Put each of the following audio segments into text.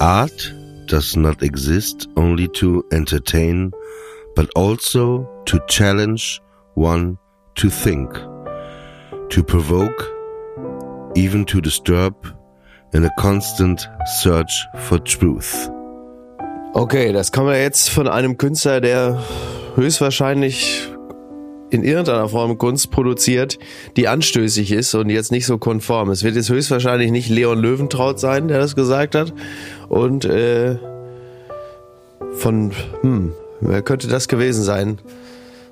Art does not exist only to entertain, but also to challenge one to think, to provoke, even to disturb, in a constant search for truth. Okay, das kommen wir jetzt von einem Künstler, der höchstwahrscheinlich in irgendeiner Form Kunst produziert, die anstößig ist und jetzt nicht so konform. Es wird jetzt höchstwahrscheinlich nicht Leon Löwentraut sein, der das gesagt hat. Und äh, von, hm, wer könnte das gewesen sein?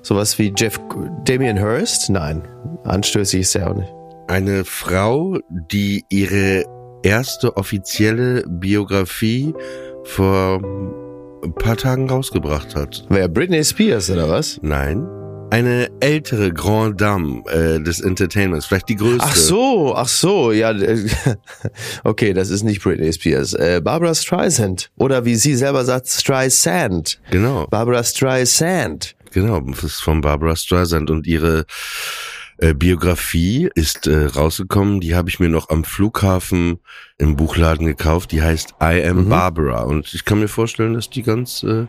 Sowas wie Jeff Damien Hirst? Nein, anstößig ist er auch nicht. Eine Frau, die ihre erste offizielle Biografie vor ein paar Tagen rausgebracht hat. Wer? Britney Spears oder was? Nein. Eine ältere Grand Dame äh, des Entertainments, vielleicht die größte. Ach so, ach so, ja. äh, Okay, das ist nicht Britney Spears. Äh, Barbara Streisand. Oder wie sie selber sagt, Streisand. Genau, Barbara Streisand. genau. Das ist von Barbara Streisand und ihre äh, Biografie ist äh, rausgekommen. Die habe ich mir noch am Flughafen im Buchladen gekauft. Die heißt I Am Barbara und ich kann mir vorstellen, dass die ganz äh,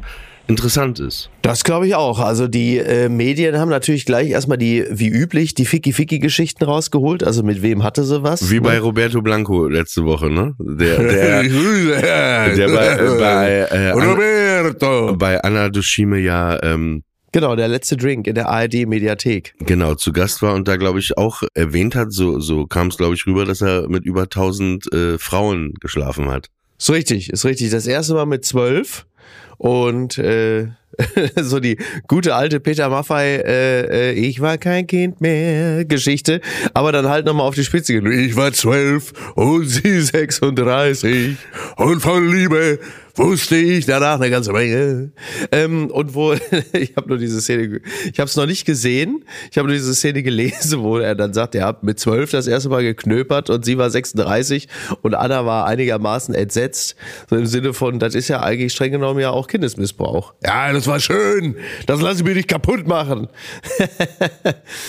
interessant ist. Das glaube ich auch. Also die äh, Medien haben natürlich gleich erstmal die, wie üblich, die Ficky-Ficky-Geschichten rausgeholt. Also mit wem hatte sie was? Wie bei Roberto Blanco letzte Woche, ne? Der, der, der bei, äh, bei, äh, Anna, Roberto. bei Anna Dushime ja ähm, Genau, der letzte Drink in der ARD-Mediathek. genau zu Gast war und da glaube ich auch erwähnt hat, so so kam es glaube ich rüber, dass er mit über 1000 äh, Frauen geschlafen hat. Ist richtig, ist richtig. Das erste Mal mit zwölf und äh, so die gute alte Peter Maffei, äh, äh, ich war kein Kind mehr Geschichte, aber dann halt nochmal auf die Spitze gehen. Ich war zwölf und sie 36 und von Liebe wusste ich danach eine ganze Menge. Ähm, und wo, ich habe nur diese Szene, ich habe es noch nicht gesehen, ich habe nur diese Szene gelesen, wo er dann sagt, er hat mit zwölf das erste Mal geknöpert und sie war 36 und Anna war einigermaßen entsetzt, so im Sinne von, das ist ja eigentlich streng genommen ja auch Kindesmissbrauch. Ja, das war schön, das lasse ich mir nicht kaputt machen.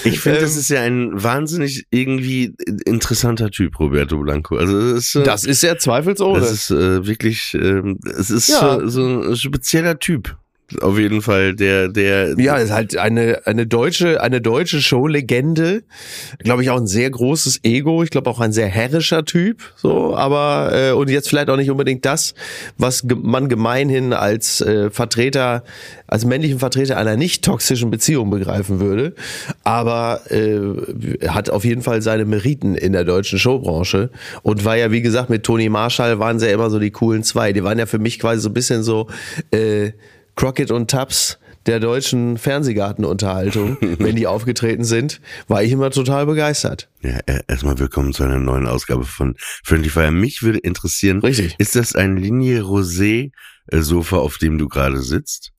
Ich finde, das Ähm, ist ja ein wahnsinnig irgendwie interessanter Typ, Roberto Blanco. Also das ist, äh, Das ist ja zweifelsohne. das ist äh, wirklich, ähm, es ist Ja. so, so ein spezieller Typ. Auf jeden Fall, der, der, Ja, ist halt eine, eine deutsche, eine deutsche Showlegende. Glaube ich auch ein sehr großes Ego. Ich glaube auch ein sehr herrischer Typ. So, aber, äh, und jetzt vielleicht auch nicht unbedingt das, was man gemeinhin als äh, Vertreter, als männlichen Vertreter einer nicht toxischen Beziehung begreifen würde. Aber äh, hat auf jeden Fall seine Meriten in der deutschen Showbranche. Und war ja, wie gesagt, mit Toni Marshall waren sie ja immer so die coolen zwei. Die waren ja für mich quasi so ein bisschen so, äh, Crockett und Tubbs der deutschen Fernsehgartenunterhaltung, wenn die aufgetreten sind, war ich immer total begeistert. Ja, erstmal willkommen zu einer neuen Ausgabe von Friendly Fire. Mich würde interessieren, Richtig. ist das ein Linie Rosé äh, Sofa, auf dem du gerade sitzt?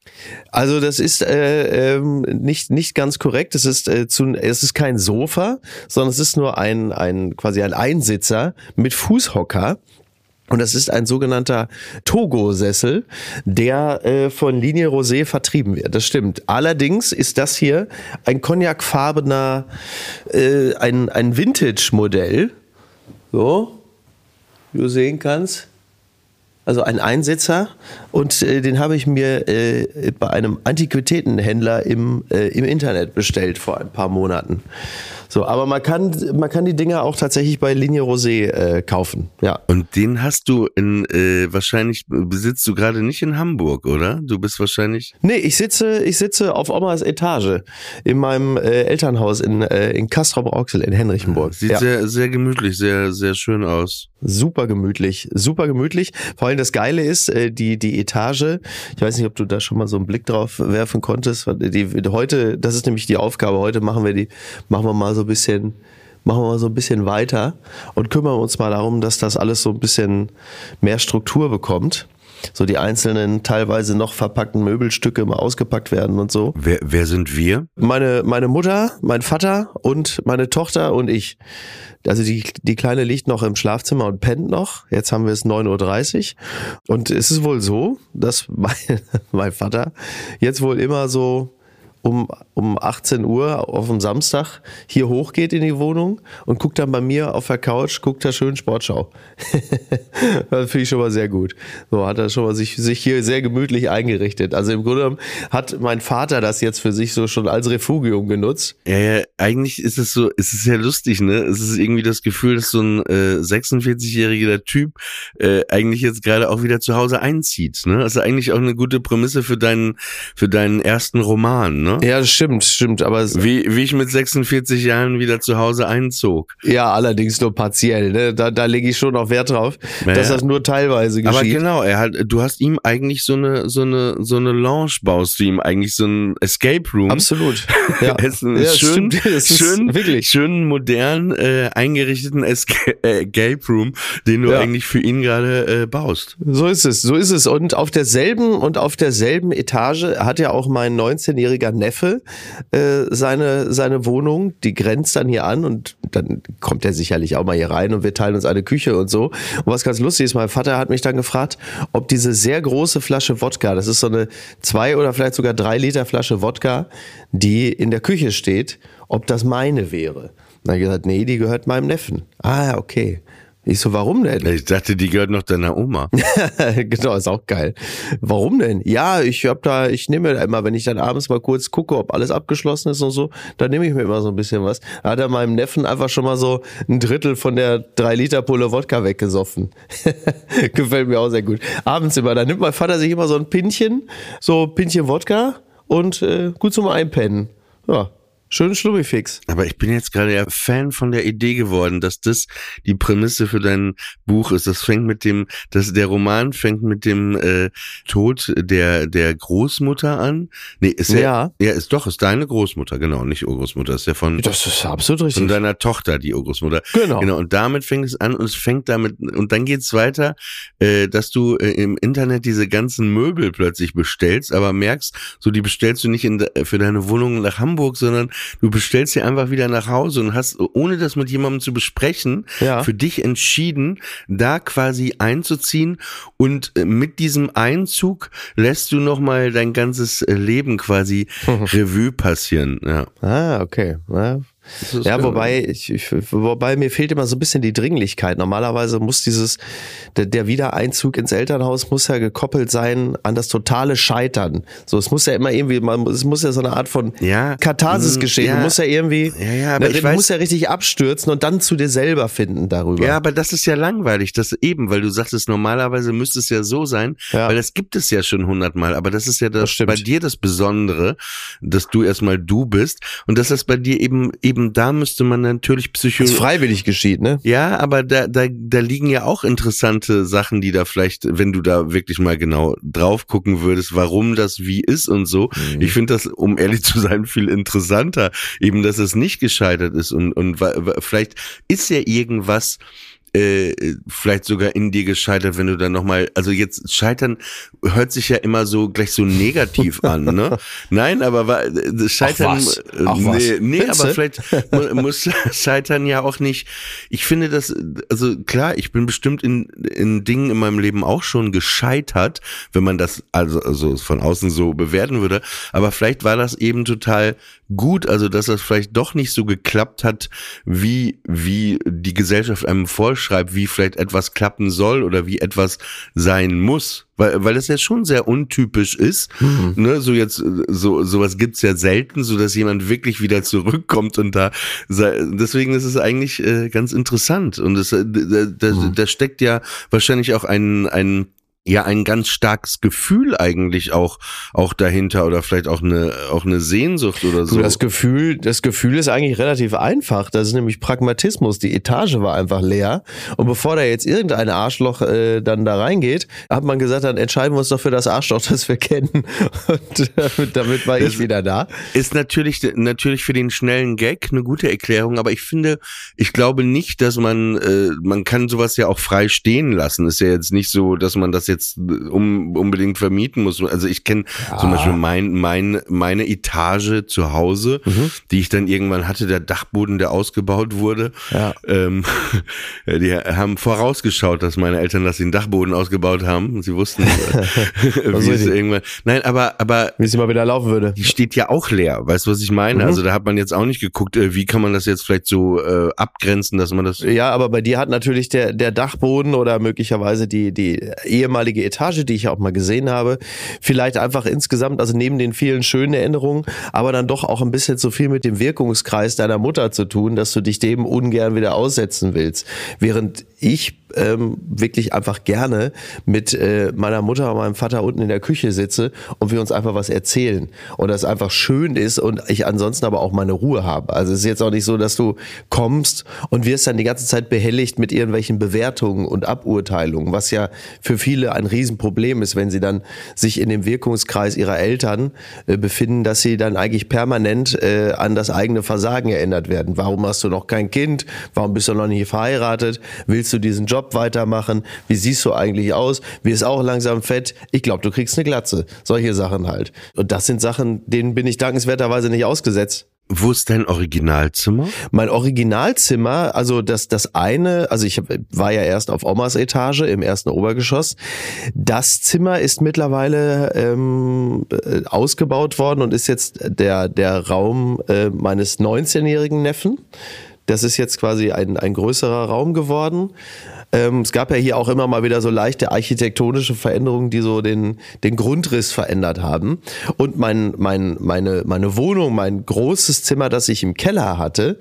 Also das ist äh, ähm, nicht nicht ganz korrekt. Es ist äh, zu, es ist kein Sofa, sondern es ist nur ein ein quasi ein Einsitzer mit Fußhocker. Und das ist ein sogenannter Togo-Sessel, der äh, von Linie Rosé vertrieben wird. Das stimmt. Allerdings ist das hier ein cognacfarbener, äh, ein, ein Vintage-Modell. So, wie du sehen kannst. Also ein Einsitzer. Und äh, den habe ich mir äh, bei einem Antiquitätenhändler im, äh, im Internet bestellt vor ein paar Monaten. So, aber man kann, man kann die Dinger auch tatsächlich bei Linie Rosé äh, kaufen. Ja. Und den hast du in, äh, wahrscheinlich besitzt du gerade nicht in Hamburg, oder? Du bist wahrscheinlich. Nee, ich sitze, ich sitze auf Omas Etage in meinem äh, Elternhaus in, äh, in Castrop-Rauxel in Henrichenburg. Sieht ja. sehr, sehr gemütlich, sehr, sehr schön aus. Super gemütlich, super gemütlich. Vor allem das Geile ist, äh, die, die Etage, ich weiß nicht, ob du da schon mal so einen Blick drauf werfen konntest. Die, heute, das ist nämlich die Aufgabe, heute machen wir die, machen wir mal so ein bisschen, machen wir mal so ein bisschen weiter und kümmern uns mal darum, dass das alles so ein bisschen mehr Struktur bekommt. So die einzelnen, teilweise noch verpackten Möbelstücke mal ausgepackt werden und so. Wer, wer sind wir? Meine, meine Mutter, mein Vater und meine Tochter und ich. Also die, die Kleine liegt noch im Schlafzimmer und pennt noch. Jetzt haben wir es 9.30 Uhr. Und es ist wohl so, dass mein, mein Vater jetzt wohl immer so um, um 18 Uhr auf dem Samstag hier hochgeht in die Wohnung und guckt dann bei mir auf der Couch, guckt da schön Sportschau. das finde ich schon mal sehr gut. So hat er schon mal sich, sich hier sehr gemütlich eingerichtet. Also im Grunde genommen hat mein Vater das jetzt für sich so schon als Refugium genutzt. Ja, ja, eigentlich ist es so, es ist sehr lustig, ne? Es ist irgendwie das Gefühl, dass so ein äh, 46-jähriger Typ äh, eigentlich jetzt gerade auch wieder zu Hause einzieht, ne? Das ist eigentlich auch eine gute Prämisse für deinen, für deinen ersten Roman, ne? Ja, das stimmt, stimmt. Aber es, Wie, wie ich mit 46 Jahren wieder zu Hause einzog. ja, allerdings nur partiell. Ne? Da, da lege ich schon noch Wert drauf, Ja, dass ja. das nur teilweise Aber geschieht. genau, er hat, du hast ihm eigentlich so eine, so eine, so eine Lounge baust du ihm eigentlich so ein Escape Room. Absolut. Ja, Es ist ein Ja, schön, ist schön, wirklich. schön modern äh, eingerichteten äh, Escape Room, den du Ja. eigentlich für ihn gerade äh, baust. So ist es, so ist es. Und auf derselben und auf derselben Etage hat ja auch mein 19-jähriger Neffe äh, seine seine Wohnung. Die grenzt dann hier an und dann kommt er sicherlich auch mal hier rein und wir teilen uns eine Küche und so. Und was ganz lustig ist, mein Vater hat mich dann gefragt, ob diese sehr große Flasche Wodka, das ist so eine zwei oder vielleicht sogar drei Liter Flasche Wodka, die in der Küche steht, ob das meine wäre. Dann habe ich gesagt, nee, die gehört meinem Neffen. Ah, okay. Ich so, warum denn? Ich dachte, die gehört noch deiner Oma. genau, ist auch geil. Warum denn? Ja, ich hab da, ich nehme mir immer, wenn ich dann abends mal kurz gucke, ob alles abgeschlossen ist und so, dann nehme ich mir immer so ein bisschen was. Da hat er meinem Neffen einfach schon mal so ein Drittel von der drei Liter Pulle Wodka weggesoffen. Gefällt mir auch sehr gut. Abends immer, da nimmt mein Vater sich immer so ein Pinchen, so Pinchen Wodka und äh, gut zum Einpennen. Ja, schön Schlummifix. Aber ich bin jetzt gerade ja Fan von der Idee geworden, dass das die Prämisse für dein Buch ist. Das fängt mit dem, dass der Roman fängt mit dem äh, Tod der der Großmutter an. Nee, ist ja, Ja. ja, ist doch ist deine Großmutter, genau, nicht Urgroßmutter, ist ja von Das ist absolut richtig. von deiner Tochter, die Urgroßmutter. Genau. Genau. Und damit fängt es an und es fängt damit und dann geht's weiter, äh, dass du äh, im Internet diese ganzen Möbel plötzlich bestellst, aber merkst, so die bestellst du nicht in, für deine Wohnung nach Hamburg, sondern du bestellst sie einfach wieder nach Hause und hast, ohne das mit jemandem zu besprechen, Ja. für dich entschieden, da quasi einzuziehen und äh, mit diesem Einzug lässt du nochmal dein ganzes äh, Leben quasi Revue passieren. Ja. Ah, okay. Ja, ja wobei, ich, ich, wobei mir fehlt immer so ein bisschen die Dringlichkeit. Normalerweise muss dieses, der, der Wiedereinzug ins Elternhaus muss ja gekoppelt sein an das totale Scheitern. So, es muss ja immer irgendwie, man, es muss ja so eine Art von Ja. Katharsis Mm, geschehen. ja. Du musst ja irgendwie, Ja, ja, aber ne, ich weiß- musst ja richtig abstürzen und dann zu dir selber finden darüber. Ja, aber das ist ja langweilig, das eben, weil du sagtest, normalerweise müsste es ja so sein, Ja. weil das gibt es ja schon hundertmal, aber das ist ja das, Das bei dir das Besondere, dass du erstmal du bist und dass das bei dir eben, eben da müsste man natürlich es Psychologie. freiwillig geschieht, ne? Ja, aber da, da, da liegen ja auch interessante Sachen, die da vielleicht, wenn du da wirklich mal genau drauf gucken würdest, warum das wie ist und so. Mhm. Ich finde das, um ehrlich zu sein, viel interessanter, eben, dass es nicht gescheitert ist und, und vielleicht ist ja irgendwas, äh, vielleicht sogar in dir gescheitert, wenn du dann nochmal, also jetzt scheitern hört sich ja immer so gleich so negativ an, ne? Nein, aber wa- das Scheitern, Ach was. äh, Ach was. nee, nee Findest aber du? vielleicht mu- muss Scheitern ja auch nicht, ich finde das, also klar, ich bin bestimmt in, in Dingen in meinem Leben auch schon gescheitert, wenn man das also, also von außen so bewerten würde, aber vielleicht war das eben total gut, also dass das vielleicht doch nicht so geklappt hat, wie, wie die Gesellschaft einem vorschreibt, wie vielleicht etwas klappen soll oder wie etwas sein muss. Weil, weil das ja schon sehr untypisch ist. Ne, so jetzt, so, sowas gibt's ja selten, so dass jemand wirklich wieder zurückkommt und da, sei- deswegen ist es eigentlich äh, ganz interessant. Und äh, da, da, da steckt ja wahrscheinlich auch ein, ein, ja, ein ganz starkes Gefühl eigentlich auch, auch dahinter oder vielleicht auch eine, auch eine Sehnsucht oder Du, so. das Gefühl, das Gefühl ist eigentlich relativ einfach. Das ist nämlich Pragmatismus. Die Etage war einfach leer. Und bevor da jetzt irgendein Arschloch äh, dann da reingeht, hat man gesagt, dann entscheiden wir uns doch für das Arschloch, das wir kennen. Und damit, damit war ich Das- wieder da. Ist natürlich, natürlich für den schnellen Gag eine gute Erklärung, aber ich finde, ich glaube nicht, dass man, äh, man kann sowas ja auch frei stehen lassen. Ist ja jetzt nicht so, dass man das jetzt äh, um, unbedingt vermieten muss. Also ich kenne zum Beispiel mein, mein, meine Etage zu Hause, die ich dann irgendwann hatte, der Dachboden, der ausgebaut wurde. Ja. Ähm, die haben vorausgeschaut, dass meine Eltern das den Dachboden ausgebaut haben. Sie wussten, äh, wie es irgendwann. Nein, aber, aber Wie es immer wieder laufen würde. die steht ja auch leer. Weißt du, was ich meine? Mhm. Also da hat man jetzt auch nicht geguckt, äh, wie kann man das jetzt vielleicht so äh, abgrenzen, dass man das. Ja, aber bei dir hat natürlich der, der Dachboden oder möglicherweise die, die ehemalige Etage, die ich ja auch mal gesehen habe, vielleicht einfach insgesamt, also neben den vielen schönen Erinnerungen, aber dann doch auch ein bisschen zu viel mit dem Wirkungskreis deiner Mutter zu tun, dass du dich dem ungern wieder aussetzen willst. Während ich ähm, wirklich einfach gerne mit äh, meiner Mutter und meinem Vater unten in der Küche sitze und wir uns einfach was erzählen und das einfach schön ist und ich ansonsten aber auch meine Ruhe habe. Also es ist jetzt auch nicht so, dass du kommst und wirst dann die ganze Zeit behelligt mit irgendwelchen Bewertungen und Aburteilungen, was ja für viele ein Riesenproblem ist, wenn sie dann sich in dem Wirkungskreis ihrer Eltern äh, befinden, dass sie dann eigentlich permanent äh, an das eigene Versagen erinnert werden. Warum hast du noch kein Kind? Warum bist du noch nicht verheiratet? Willst du diesen Job weitermachen? Wie siehst du eigentlich aus? Wirst auch langsam fett? Ich glaube, du kriegst eine Glatze. Solche Sachen halt. Und das sind Sachen, denen bin ich dankenswerterweise nicht ausgesetzt. Wo ist dein Originalzimmer? Mein Originalzimmer, also das, das eine, also ich hab, war ja erst auf Omas Etage im ersten Obergeschoss. Das Zimmer ist mittlerweile ähm, äh, ausgebaut worden und ist jetzt der, der Raum äh, meines 19-jährigen Neffen. Das ist jetzt quasi ein, ein größerer Raum geworden. Ähm, es gab ja hier auch immer mal wieder so leichte architektonische Veränderungen, die so den, den Grundriss verändert haben. Und mein, mein, meine, meine Wohnung, mein großes Zimmer, das ich im Keller hatte,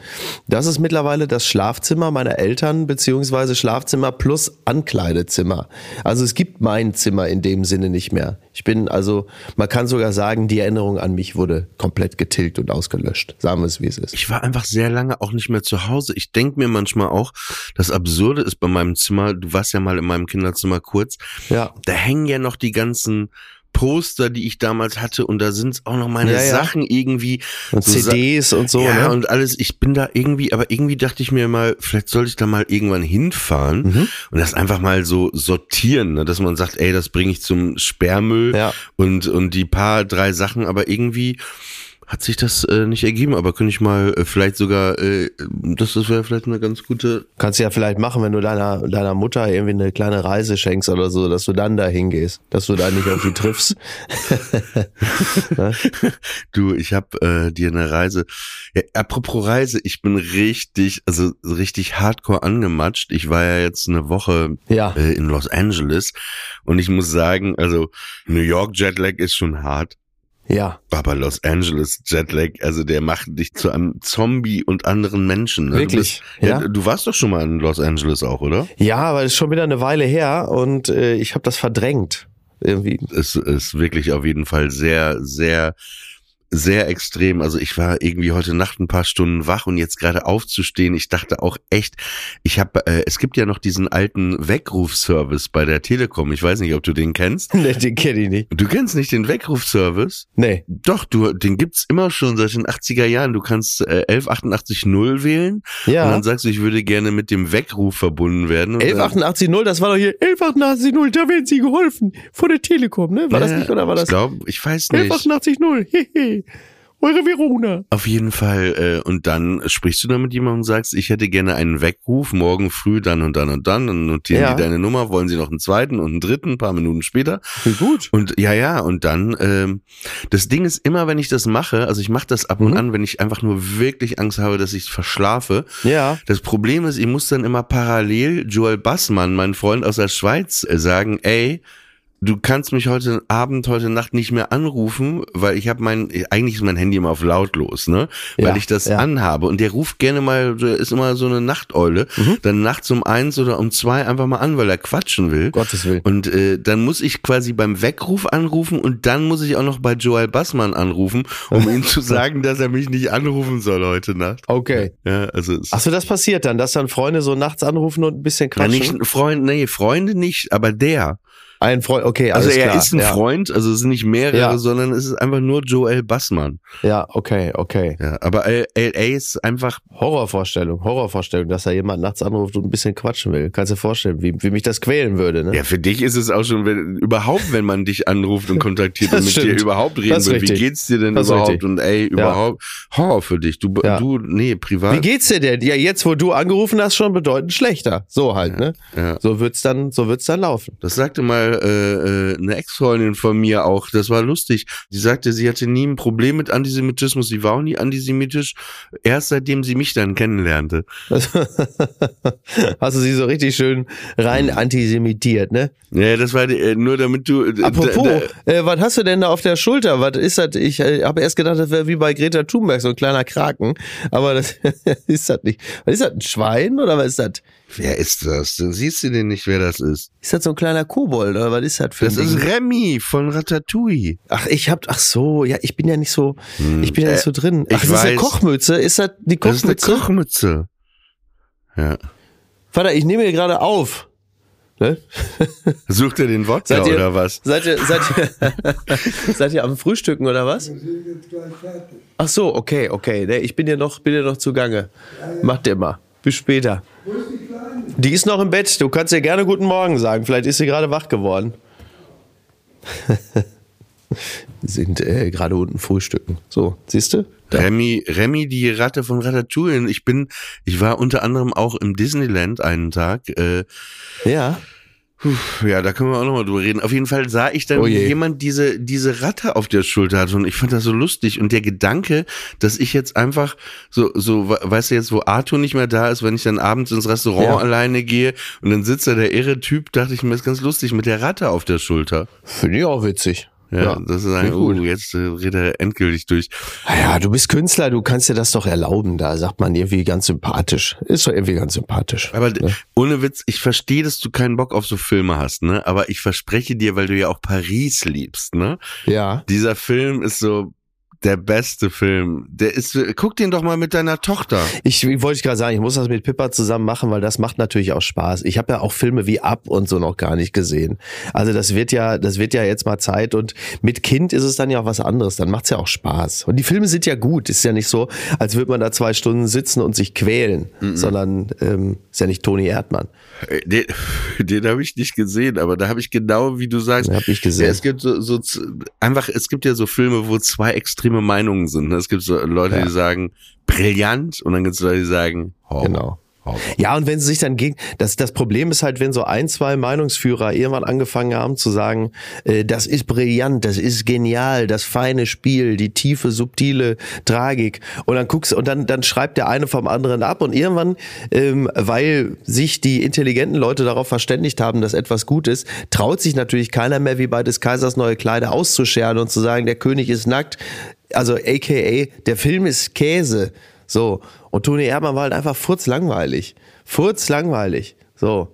das ist mittlerweile das Schlafzimmer meiner Eltern, beziehungsweise Schlafzimmer plus Ankleidezimmer. Also es gibt mein Zimmer in dem Sinne nicht mehr. Ich bin also, man kann sogar sagen, die Erinnerung an mich wurde komplett getilgt und ausgelöscht. Sagen wir es, wie es ist. Ich war einfach sehr lange auch nicht mehr zu Hause. Ich denk mir manchmal auch, das Absurde ist bei meinem Zimmer, du warst ja mal in meinem Kinderzimmer kurz, Ja. da hängen ja noch die ganzen Poster, die ich damals hatte und da sind auch noch meine Ja, ja. Sachen irgendwie. Und so CDs und so, ja, ne? und alles. Ich bin da irgendwie, aber irgendwie dachte ich mir mal, vielleicht sollte ich da mal irgendwann hinfahren Mhm. und das einfach mal so sortieren, ne? dass man sagt, ey, das bringe ich zum Sperrmüll Ja. und, und die paar, drei Sachen, aber irgendwie hat sich das äh, nicht ergeben, aber könnte ich mal äh, vielleicht sogar, äh, das, das wäre vielleicht eine ganz gute. Kannst du ja vielleicht machen, wenn du deiner, deiner Mutter irgendwie eine kleine Reise schenkst oder so, dass du dann da hingehst, dass du da nicht auf die triffst. Du, ich habe äh, dir eine Reise. Ja, apropos Reise, ich bin richtig, also richtig hardcore angematscht. Ich war ja jetzt eine Woche Ja. äh, in Los Angeles und ich muss sagen, also New York Jetlag ist schon hart. Ja. Aber Los Angeles Jetlag, also der macht dich zu einem Zombie und anderen Menschen. Ne? Wirklich? Du, bist, ja? Ja? du warst doch schon mal in Los Angeles auch, oder? Ja, aber es ist schon wieder eine Weile her und äh, ich habe das verdrängt. Irgendwie. Es ist wirklich auf jeden Fall sehr, sehr sehr extrem. Also ich war irgendwie heute Nacht ein paar Stunden wach und jetzt gerade aufzustehen. Ich dachte auch echt, ich habe, äh, es gibt ja noch diesen alten Weckrufservice bei der Telekom. Ich weiß nicht, ob du den kennst. Nee, den kenne ich nicht. Du kennst nicht den Weckrufservice? Nee. Doch, du, den gibt's immer schon seit den 80er Jahren. Du kannst äh, 11880 wählen Ja. und dann sagst du, ich würde gerne mit dem Weckruf verbunden werden. Und dann- 11880, das war doch hier 11880, da werden Sie geholfen. Von der Telekom, ne? War das Ja, nicht oder war das? Ich glaube, ich weiß nicht. 11880, hehe. Eure Verona. Auf jeden Fall. Äh, und dann sprichst du dann mit jemandem und sagst, ich hätte gerne einen Weckruf, morgen früh dann und dann und dann. Dann notieren Ja. die deine Nummer, wollen sie noch einen zweiten und einen dritten, ein paar Minuten später. Wie gut. Und ja, ja, und dann, ähm, das Ding ist immer, wenn ich das mache, also ich mache das ab und Mhm. an, wenn ich einfach nur wirklich Angst habe, dass ich verschlafe. Ja. Das Problem ist, ich muss dann immer parallel Joel Bassmann, mein Freund aus der Schweiz, äh, sagen, ey, du kannst mich heute Abend, heute Nacht nicht mehr anrufen, weil ich habe mein, eigentlich ist mein Handy immer auf lautlos, ne? Weil Ja, ich das ja. anhabe. Und der ruft gerne mal, der ist immer so eine Nachteule, Mhm. dann nachts um eins oder um zwei einfach mal an, weil er quatschen will. Gottes Willen. Und äh, dann muss ich quasi beim Weckruf anrufen und dann muss ich auch noch bei Joel Bassmann anrufen, um ihm zu sagen, dass er mich nicht anrufen soll heute Nacht. Okay. Ja, also es Ach so, das passiert dann, dass dann Freunde so nachts anrufen und ein bisschen quatschen? nicht ein Freund, nee, Freunde nicht, aber der. Ein Freund, okay, Also er klar. ist ein ja. Freund, also es sind nicht mehrere, Ja. sondern es ist einfach nur Joel Bassmann. Ja, okay, okay. Ja, aber LA ist einfach, Horrorvorstellung, Horrorvorstellung, dass da jemand nachts anruft und ein bisschen quatschen will. Kannst du dir vorstellen, wie, wie mich das quälen würde, ne? ja, für dich ist es auch schon, wenn, überhaupt, wenn man dich anruft und kontaktiert und mit dir stimmt. überhaupt reden will, wie richtig. geht's dir denn Das überhaupt? Und ey, überhaupt, Horror für dich. Du, du, nee, Wie privat. geht's dir denn? Ja, jetzt, wo du angerufen hast, schon bedeutend schlechter. So halt, ne? Ja. So wird's dann, so wird's dann laufen. Das sagte mal äh, äh, eine Ex-Freundin von mir auch, das war lustig. Die sagte, sie hatte nie ein Problem mit Antisemitismus, sie war auch nie antisemitisch, erst seitdem sie mich dann kennenlernte. Hast du sie so richtig schön rein antisemitiert, ne? Ja, das war äh, nur damit du. äh, Apropos, da, da, äh, was hast du denn da auf der Schulter? Was ist das? Ich äh, habe erst gedacht, das wäre wie bei Greta Thunberg, so ein kleiner Kraken. Aber das ist das nicht. Was ist das? Ein Schwein oder was ist das? Wer ist das? Dann siehst du denn nicht, wer das ist. Ist das so ein kleiner Kobold oder was ist das für Das ein ist Ding? Remy von Ratatouille. Ach, ich hab, ach so, ja, ich bin ja nicht so, ich bin ja nicht so drin. ich Ach, das ist eine weiß. Kochmütze. Ist das die Das ist eine Kochmütze? Kochmütze. Ja. Vater, ich nehme hier gerade auf. Ne? Sucht ihr den Wodka Seid ihr- oder was? Seid ihr, seid ihr, seid ihr am Frühstücken oder was? Ach so, okay, okay. Ich bin ja noch, bin ja noch zugange. Macht ihr mal. Bis später. Die ist noch im Bett. Du kannst ihr gerne guten Morgen sagen. Vielleicht ist sie gerade wach geworden. Sind äh, gerade unten frühstücken. So, siehst du? Remy, Remy, die Ratte von Ratatouille. Ich bin, ich war unter anderem auch im Disneyland einen Tag. Äh, Ja. Ja, da können wir auch nochmal drüber reden. Auf jeden Fall sah ich dann, Oh wie je. jemand diese, diese Ratte auf der Schulter hatte und ich fand das so lustig. Und der Gedanke, dass ich jetzt einfach so, so, we- weißt du jetzt, wo Arthur nicht mehr da ist, wenn ich dann abends ins Restaurant Ja. alleine gehe und dann sitzt da der irre Typ, dachte ich mir, ist ganz lustig mit der Ratte auf der Schulter. Finde ich auch witzig. Ja, das ist ein, uh, jetzt äh, redet er endgültig durch. Ah Ja, du bist Künstler, du kannst dir das doch erlauben. Da sagt man irgendwie ganz sympathisch. Ist doch irgendwie ganz sympathisch. Aber Ne? ohne Witz, ich verstehe, dass du keinen Bock auf so Filme hast, ne? Aber ich verspreche dir, weil du ja auch Paris liebst, ne? Ja. Dieser Film ist so der beste Film. Der ist, guck den doch mal mit deiner Tochter. Ich, ich wollte gerade sagen, ich muss das mit Pippa zusammen machen, weil das macht natürlich auch Spaß. Ich habe ja auch Filme wie Up und so noch gar nicht gesehen. Also das wird ja, das wird ja jetzt mal Zeit und mit Kind ist es dann ja auch was anderes. Dann macht's ja auch Spaß. Und die Filme sind ja gut. Ist ja nicht so, als würde man da zwei Stunden sitzen und sich quälen, sondern ähm, ist ja nicht Toni Erdmann. Äh, Den, den habe ich nicht gesehen, aber da habe ich genau, wie du sagst, Den hab ich gesehen. Ja, es gibt so, so einfach, es gibt ja so Filme, wo zwei extreme Meinungen sind. ne? Es gibt so Leute, Ja. die sagen brillant und dann gibt es Leute, die sagen Horror. Genau. Ja, und wenn sie sich dann gegen, das, das Problem ist halt, wenn so ein, zwei Meinungsführer irgendwann angefangen haben zu sagen, äh, das ist brillant, das ist genial, das feine Spiel, die tiefe, subtile Tragik. Und dann guckst und dann, dann schreibt der eine vom anderen ab und irgendwann, ähm, weil sich die intelligenten Leute darauf verständigt haben, dass etwas gut ist, traut sich natürlich keiner mehr wie bei des Kaisers neue Kleider auszuscheren und zu sagen, der König ist nackt. Also aka, der Film ist Käse. So. Und Toni Erdmann war halt einfach furzlangweilig. Furzlangweilig. So.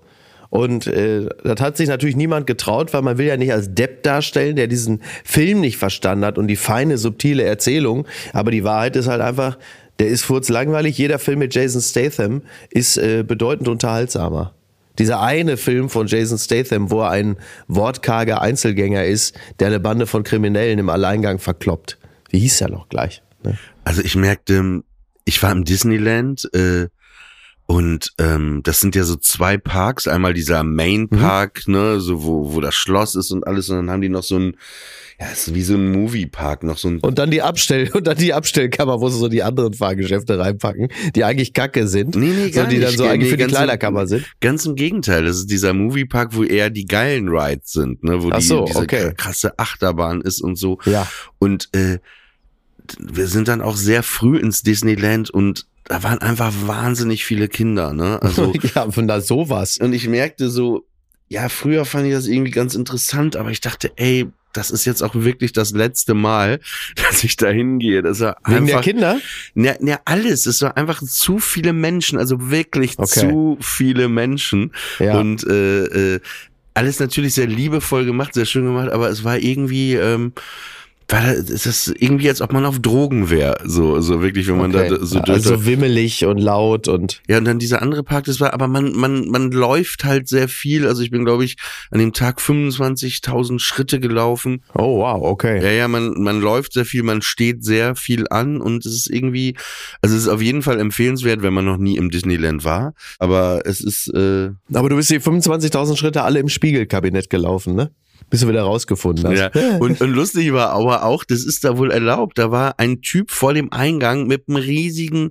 Und äh, das hat sich natürlich niemand getraut, weil man will ja nicht als Depp darstellen, der diesen Film nicht verstanden hat und die feine, subtile Erzählung. Aber die Wahrheit ist halt einfach, der ist furzlangweilig. Jeder Film mit Jason Statham ist äh, bedeutend unterhaltsamer. Dieser eine Film von Jason Statham, wo er ein wortkarger Einzelgänger ist, der eine Bande von Kriminellen im Alleingang verkloppt. Wie hieß der noch gleich? Ne? Also ich merkte, ich war im Disneyland äh, und ähm, das sind ja so zwei Parks. Einmal dieser Main Park, ne, so wo, wo das Schloss ist und alles. Und dann haben die noch so ein, ja, es ist wie so ein Moviepark, noch so ein Und dann die Abstell und dann die Abstellkammer, wo sie so die anderen Fahrgeschäfte reinpacken, die eigentlich Kacke sind, Nee, nee, gar so, die dann nicht. so eigentlich Nee, für die Kleiderkammer sind. Ganz im Gegenteil, das ist dieser Moviepark, wo eher die geilen Rides sind, ne, wo Ach die, so, diese okay. krasse Achterbahn ist und so. Ja. Und äh, wir sind dann auch sehr früh ins Disneyland und da waren einfach wahnsinnig viele Kinder, ne? Also ja, von da sowas. und ich merkte so, ja, früher fand ich das irgendwie ganz interessant, aber ich dachte, ey, das ist jetzt auch wirklich das letzte Mal, dass ich da hingehe. Das war Wegen der einfach, Kinder? ne, ne, alles. Es war einfach zu viele Menschen, also wirklich Okay. zu viele Menschen. Ja. Und äh, äh, alles natürlich sehr liebevoll gemacht, sehr schön gemacht, aber es war irgendwie, ähm, da, es ist irgendwie, als ob man auf Drogen wäre. So, so wirklich, wenn man Okay. da so durch. also wimmelig und laut und ja, und dann dieser andere Park, das war, aber man, man, man läuft halt sehr viel. Also ich bin, glaube ich, an dem Tag 25.000 Schritte gelaufen. oh wow, okay. Ja, ja, man, man läuft sehr viel, man steht sehr viel an und es ist irgendwie, also es ist auf jeden Fall empfehlenswert, wenn man noch nie im Disneyland war. Aber es ist, äh, Aber du bist die 25.000 Schritte alle im Spiegelkabinett gelaufen, ne? Bis du wieder rausgefunden hast. Ja, und, und lustig war aber auch, das ist da wohl erlaubt, da war ein Typ vor dem Eingang mit einem riesigen,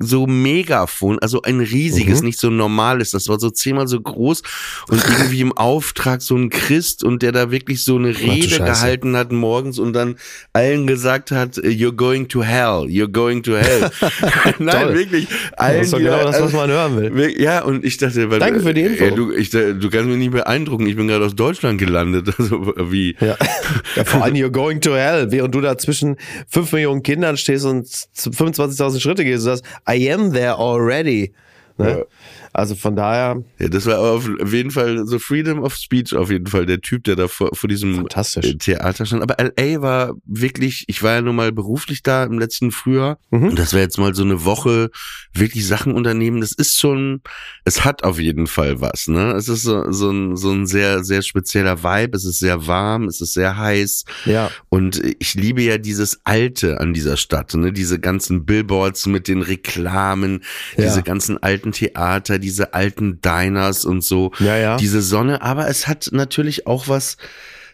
so Megafon, also ein riesiges, Mhm. nicht so ein normales, das war so zehnmal so groß und irgendwie im Auftrag so ein Christ und der da wirklich so eine Rede gehalten hat morgens und dann allen gesagt hat, you're going to hell, you're going to hell. Nein, Toll. wirklich. Das Allen, ist doch genau da- das, was man hören will. Ja, und ich dachte, weil, Danke für die Info. Ja, du, ich, du kannst mich nicht beeindrucken, ich bin gerade aus Deutschland gelandet. Also wie? Ja. ja, vor allem you're going to hell, während du da zwischen 5 Millionen Kindern stehst und zu 25.000 Schritte gehst und sagst, I am there already. Ne? Ja. Also von daher, Ja, das war auf jeden Fall so Freedom of Speech auf jeden Fall, der Typ, der da vor, vor diesem äh, Theater stand. Aber LA war wirklich, ich war ja nun mal beruflich da im letzten Frühjahr Mhm. und das wäre jetzt mal so eine Woche wirklich Sachen unternehmen. Das ist schon, es hat auf jeden Fall was, ne? Es ist so, so ein, so ein sehr, sehr spezieller Vibe. Es ist sehr warm, es ist sehr heiß. ja. Und ich liebe ja dieses Alte an dieser Stadt, ne? Diese ganzen Billboards mit den Reklamen, Ja. diese ganzen alten Theater, diese alten Diners und so. Ja, ja. Diese Sonne, aber es hat natürlich auch was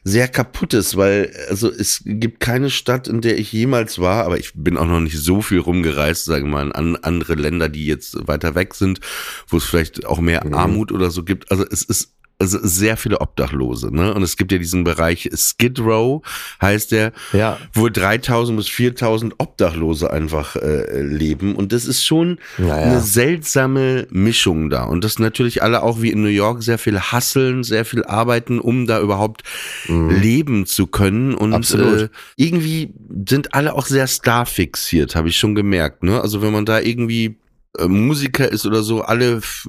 sehr kaputtes, weil also es gibt keine Stadt, in der ich jemals war, aber ich bin auch noch nicht so viel rumgereist, sagen wir mal, in an andere Länder, die jetzt weiter weg sind, wo es vielleicht auch mehr Mhm. Armut oder so gibt. Also es ist sehr viele Obdachlose, ne? Und es gibt ja diesen Bereich Skid Row, heißt der, Ja. wo 3000 bis 4000 Obdachlose einfach äh, leben. Und das ist schon Naja. eine seltsame Mischung da. Und das natürlich alle auch wie in New York sehr viel hasseln, sehr viel arbeiten, um da überhaupt leben zu können. Und Mhm. Äh, irgendwie sind alle auch sehr starfixiert, habe ich schon gemerkt. Ne? Also wenn man da irgendwie äh, Musiker ist oder so, alle f-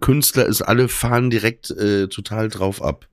Künstler ist, alle fahren direkt äh, total drauf ab.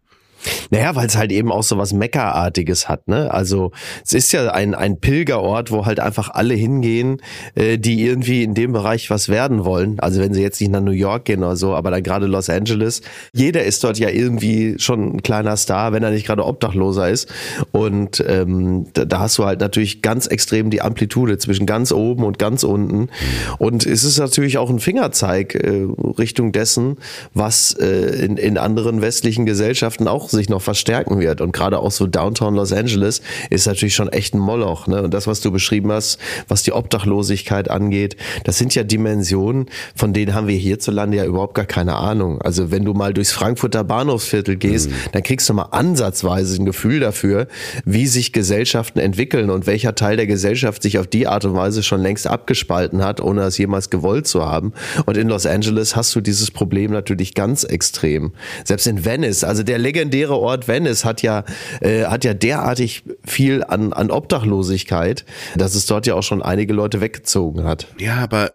Naja, weil es halt eben auch so was Meckerartiges hat, ne? Also es ist ja ein, ein Pilgerort, wo halt einfach alle hingehen, äh, die irgendwie in dem Bereich was werden wollen. Also wenn sie jetzt nicht nach New York gehen oder so, aber dann gerade Los Angeles. Jeder ist dort ja irgendwie schon ein kleiner Star, wenn er nicht gerade Obdachloser ist. Und ähm, da, da hast du halt natürlich ganz extrem die Amplitude zwischen ganz oben und ganz unten. Und es ist natürlich auch ein Fingerzeig äh, Richtung dessen, was äh, in, in anderen westlichen Gesellschaften auch sich noch verstärken wird. Und gerade auch so Downtown Los Angeles ist natürlich schon echt ein Moloch. Ne? Und das, was du beschrieben hast, was die Obdachlosigkeit angeht, das sind ja Dimensionen, von denen haben wir hierzulande ja überhaupt gar keine Ahnung. Also wenn du mal durchs Frankfurter Bahnhofsviertel gehst, dann kriegst du mal ansatzweise ein Gefühl dafür, wie sich Gesellschaften entwickeln und welcher Teil der Gesellschaft sich auf die Art und Weise schon längst abgespalten hat, ohne es jemals gewollt zu haben. Und in Los Angeles hast du dieses Problem natürlich ganz extrem. Selbst in Venice, also der legendäre Ort Venice hat ja, äh, hat ja derartig viel an, an Obdachlosigkeit, dass es dort ja auch schon einige Leute weggezogen hat. Ja, aber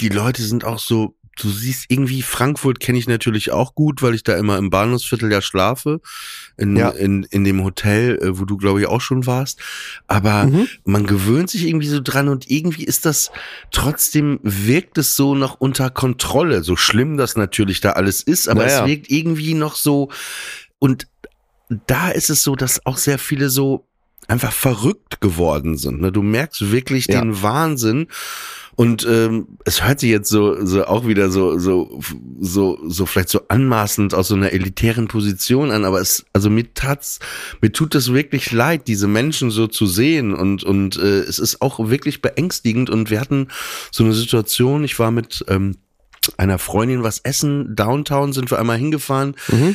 die Leute sind auch so du siehst irgendwie Frankfurt kenne ich natürlich auch gut, weil ich da immer im Bahnhofsviertel ja schlafe, in, Ja. in, in dem Hotel, äh, wo du glaube ich auch schon warst. Aber Mhm. man gewöhnt sich irgendwie so dran und irgendwie ist das trotzdem wirkt es so noch unter Kontrolle, so schlimm das natürlich da alles ist, aber Naja. es wirkt irgendwie noch so und da ist es so, dass auch sehr viele so einfach verrückt geworden sind. Ne? Du merkst wirklich Ja. den Wahnsinn. Und ähm, es hört sich jetzt so, so auch wieder so, so, so, so vielleicht so anmaßend aus so einer elitären Position an, aber es, also mir tat's, mir tut es wirklich leid, diese Menschen so zu sehen und und äh, es ist auch wirklich beängstigend. Und wir hatten so eine Situation. Ich war mit ähm, einer Freundin was essen. Downtown sind wir einmal hingefahren.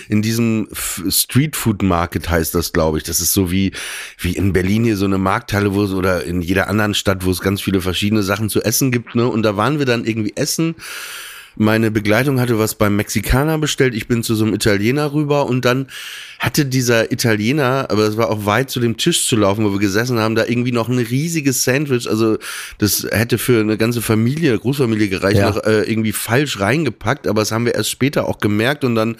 In diesem Street Food Market heißt das, glaube ich. Das ist so wie, wie in Berlin hier so eine Markthalle, wo es, oder in jeder anderen Stadt, wo es ganz viele verschiedene Sachen zu essen gibt, ne? Und da waren wir dann irgendwie essen. Meine Begleitung hatte was beim Mexikaner bestellt. Ich bin zu so einem Italiener rüber und dann hatte dieser Italiener, aber es war auch weit zu dem Tisch zu laufen, wo wir gesessen haben, da irgendwie noch ein riesiges Sandwich. Also das hätte für eine ganze Familie, Großfamilie gereicht, Ja. noch äh, irgendwie falsch reingepackt. Aber das haben wir erst später auch gemerkt und dann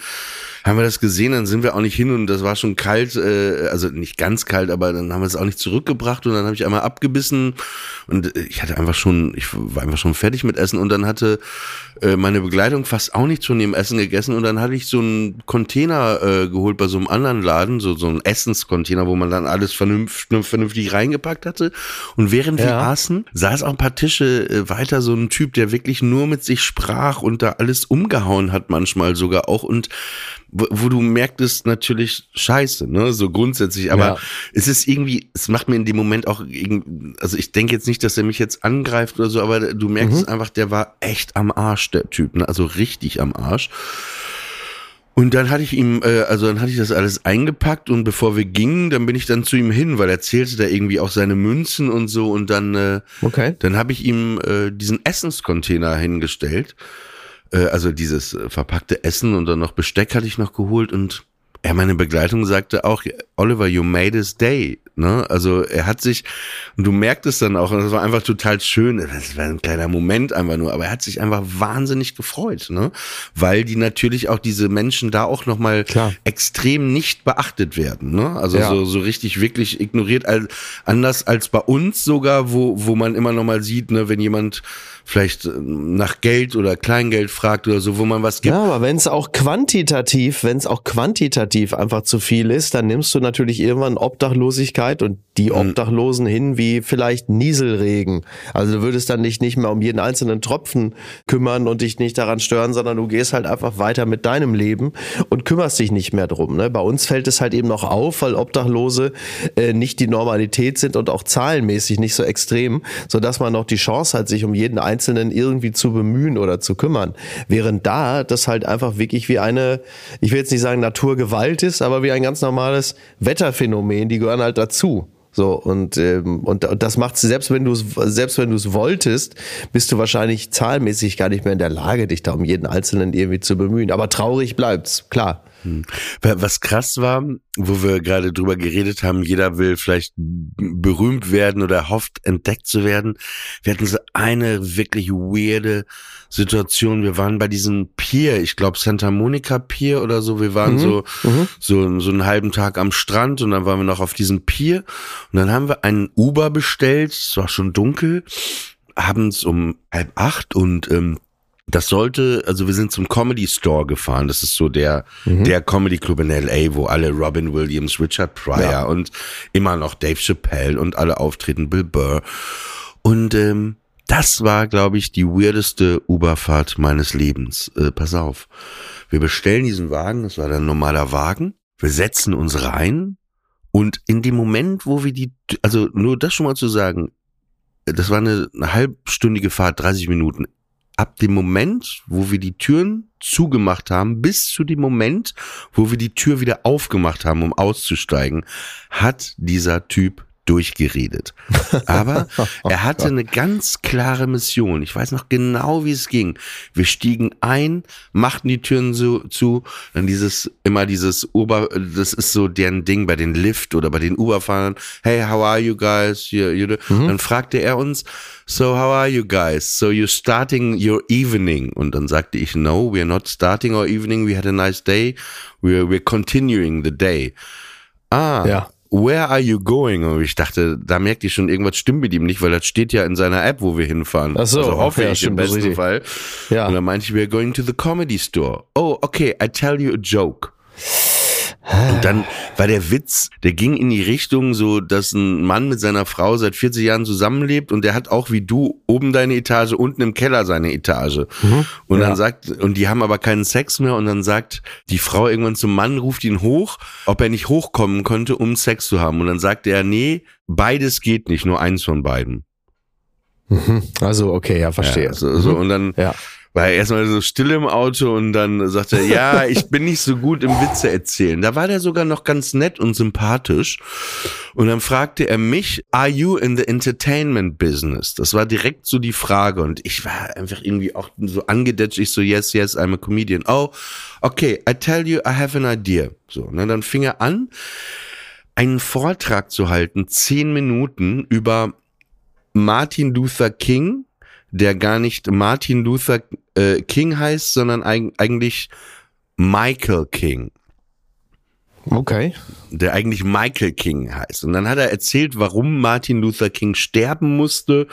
haben wir das gesehen, dann sind wir auch nicht hin und das war schon kalt, äh, also nicht ganz kalt, aber dann haben wir es auch nicht zurückgebracht und dann habe ich einmal abgebissen und ich hatte einfach schon, ich war einfach schon fertig mit Essen und dann hatte äh, meine Begleitung fast auch nichts von dem Essen gegessen und dann hatte ich so einen Container äh, geholt bei so einem anderen Laden, so, so einen Essenscontainer, wo man dann alles vernünftig, vernünftig reingepackt hatte und während wir Ja. aßen, saß auch ein paar Tische äh, weiter so ein Typ, der wirklich nur mit sich sprach und da alles umgehauen hat manchmal sogar auch und wo, wo du merktest natürlich scheiße, ne, so grundsätzlich, aber Ja. es ist irgendwie, es macht mir in dem Moment auch, irgend- also ich denke jetzt nicht, dass er mich jetzt angreift oder so, aber du merkst Mhm. einfach, der war echt am Arsch, der Typ, ne, also richtig am Arsch. Und dann hatte ich ihm, äh, also dann hatte ich das alles eingepackt und bevor wir gingen, dann bin ich dann zu ihm hin, weil er zählte da irgendwie auch seine Münzen und so und dann, äh, Okay. dann habe ich ihm äh, diesen Essenscontainer hingestellt, äh, also dieses äh, verpackte Essen und dann noch Besteck hatte ich noch geholt und er, meine Begleitung sagte auch, Oliver, you made his day. Ne? Also er hat sich, und du merktest dann auch, und das war einfach total schön, das war ein kleiner Moment einfach nur, aber er hat sich einfach wahnsinnig gefreut, ne? Weil die natürlich auch diese Menschen da auch nochmal extrem nicht beachtet werden. Ne? Also Ja. so, so richtig wirklich ignoriert, als, anders als bei uns sogar, wo, wo man immer noch mal sieht, ne, wenn jemand vielleicht äh, nach Geld oder Kleingeld fragt oder so, wo man was gibt. Ja, aber wenn es auch quantitativ, wenn es auch quantitativ einfach zu viel ist, dann nimmst du natürlich irgendwann Obdachlosigkeit und die Mhm. Obdachlosen hin wie vielleicht Nieselregen. Also du würdest dann nicht, nicht mehr um jeden einzelnen Tropfen kümmern und dich nicht daran stören, sondern du gehst halt einfach weiter mit deinem Leben und kümmerst dich nicht mehr drum. Ne? Bei uns fällt es halt eben noch auf, weil Obdachlose äh, nicht die Normalität sind und auch zahlenmäßig nicht so extrem, sodass man noch die Chance hat, sich um jeden Einzelnen irgendwie zu bemühen oder zu kümmern. Während da das halt einfach wirklich wie eine, ich will jetzt nicht sagen Naturgewalt ist, aber wie ein ganz normales Wetterphänomen, die gehören halt dazu. So und ähm, und, das macht selbst wenn du es selbst wenn du es wolltest, bist du wahrscheinlich zahlenmäßig gar nicht mehr in der Lage, dich da um jeden Einzelnen irgendwie zu bemühen. Aber traurig bleibt's, klar. Was krass war, wo wir gerade drüber geredet haben, jeder will vielleicht berühmt werden oder hofft, entdeckt zu werden. Wir hatten so eine wirklich weirde Situation. Wir waren bei diesem Pier, ich glaube Santa Monica Pier oder so. Wir waren so, so, so einen halben Tag am Strand und dann waren wir noch auf diesem Pier und dann haben wir einen Uber bestellt. Es war schon dunkel, abends um halb acht und ähm, das sollte, also wir sind zum Comedy Store gefahren. Das ist so der, der Comedy Club in LA, wo alle Robin Williams, Richard Pryor Ja. und immer noch Dave Chappelle und alle auftreten, Bill Burr. Und ähm, das war, glaube ich, die weirdeste Uberfahrt meines Lebens. Äh, pass auf. Wir bestellen diesen Wagen, das war dann normaler Wagen. Wir setzen uns rein und in dem Moment, wo wir die, also nur das schon mal zu sagen, das war eine, eine halbstündige Fahrt, 30 Minuten. Ab dem Moment, wo wir die Türen zugemacht haben, bis zu dem Moment, wo wir die Tür wieder aufgemacht haben, um auszusteigen, hat dieser Typ durchgeredet. Aber er hatte eine ganz klare Mission. Ich weiß noch genau, wie es ging. Wir stiegen ein, machten die Türen so zu, dann dieses, immer dieses Uber, das ist so deren Ding bei den Lift oder bei den Uberfahrern. Hey, how are you guys? You, you, Mhm. Dann fragte er uns, so how are you guys? So you're starting your evening? Und dann sagte ich, no, we're not starting our evening. We had a nice day. We're, we're continuing the day. Ah, Ja. Where are you going? Und ich dachte, da merkt ihr schon, irgendwas stimmt mit ihm nicht, weil das steht ja in seiner App, wo wir hinfahren. Ach so, also hoffe ja, ich im besten richtig. Fall. Ja. Und dann meinte ich, we're going to the comedy store. Oh, okay, I tell you a joke. Und dann war der Witz, der ging in die Richtung so, dass ein Mann mit seiner Frau seit 40 Jahren zusammenlebt und der hat auch wie du oben deine Etage, unten im Keller seine Etage. Und dann sagt, und die haben aber keinen Sex mehr und dann sagt die Frau irgendwann zum Mann, ruft ihn hoch, ob er nicht hochkommen könnte, um Sex zu haben. Und dann sagt er, nee, beides geht nicht, nur eins von beiden. Also, okay, ja, verstehe. Ja, so, so, und dann Ja. War er erstmal so still im Auto und dann sagte er, ja, ich bin nicht so gut im Witze erzählen. Da war der sogar noch ganz nett und sympathisch. Und dann fragte er mich, are you in the entertainment business? Das war direkt so die Frage und ich war einfach irgendwie auch so angedetscht. Ich so, yes, yes, I'm a comedian. Oh, okay, I tell you, I have an idea. So, ne, dann fing er an, einen Vortrag zu halten, zehn Minuten über Martin Luther King, der gar nicht Martin Luther äh, King heißt, sondern eig eigentlich Michael King, Okay. der eigentlich Michael King heißt. Und dann hat er erzählt, warum Martin Luther King sterben musste,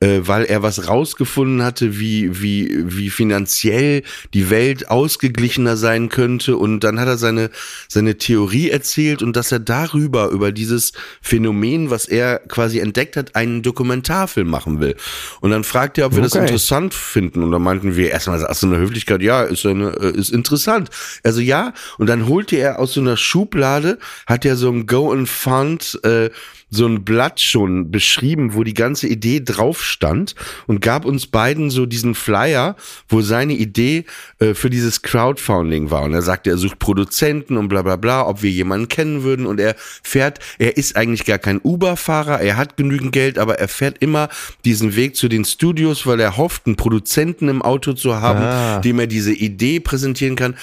äh, weil er was rausgefunden hatte, wie, wie, wie finanziell die Welt ausgeglichener sein könnte. Und dann hat er seine, seine Theorie erzählt und dass er darüber, über dieses Phänomen, was er quasi entdeckt hat, einen Dokumentarfilm machen will. Und dann fragt er, ob wir das Okay. interessant finden. Und dann meinten wir erstmal aus so einer Höflichkeit, ja, ist, eine, äh, ist interessant. Also ja, und dann holte er aus so einer Schublade, hat er so ein Go and Fund, äh, so ein Blatt schon beschrieben, wo die ganze Idee drauf stand und gab uns beiden so diesen Flyer, wo seine Idee äh, für dieses Crowdfunding war. Und er sagte, er sucht Produzenten und bla bla bla, ob wir jemanden kennen würden. Und er fährt, er ist eigentlich gar kein Uber-Fahrer, er hat genügend Geld, aber er fährt immer diesen Weg zu den Studios, weil er hofft, einen Produzenten im Auto zu haben, Ah. dem er diese Idee präsentieren kann.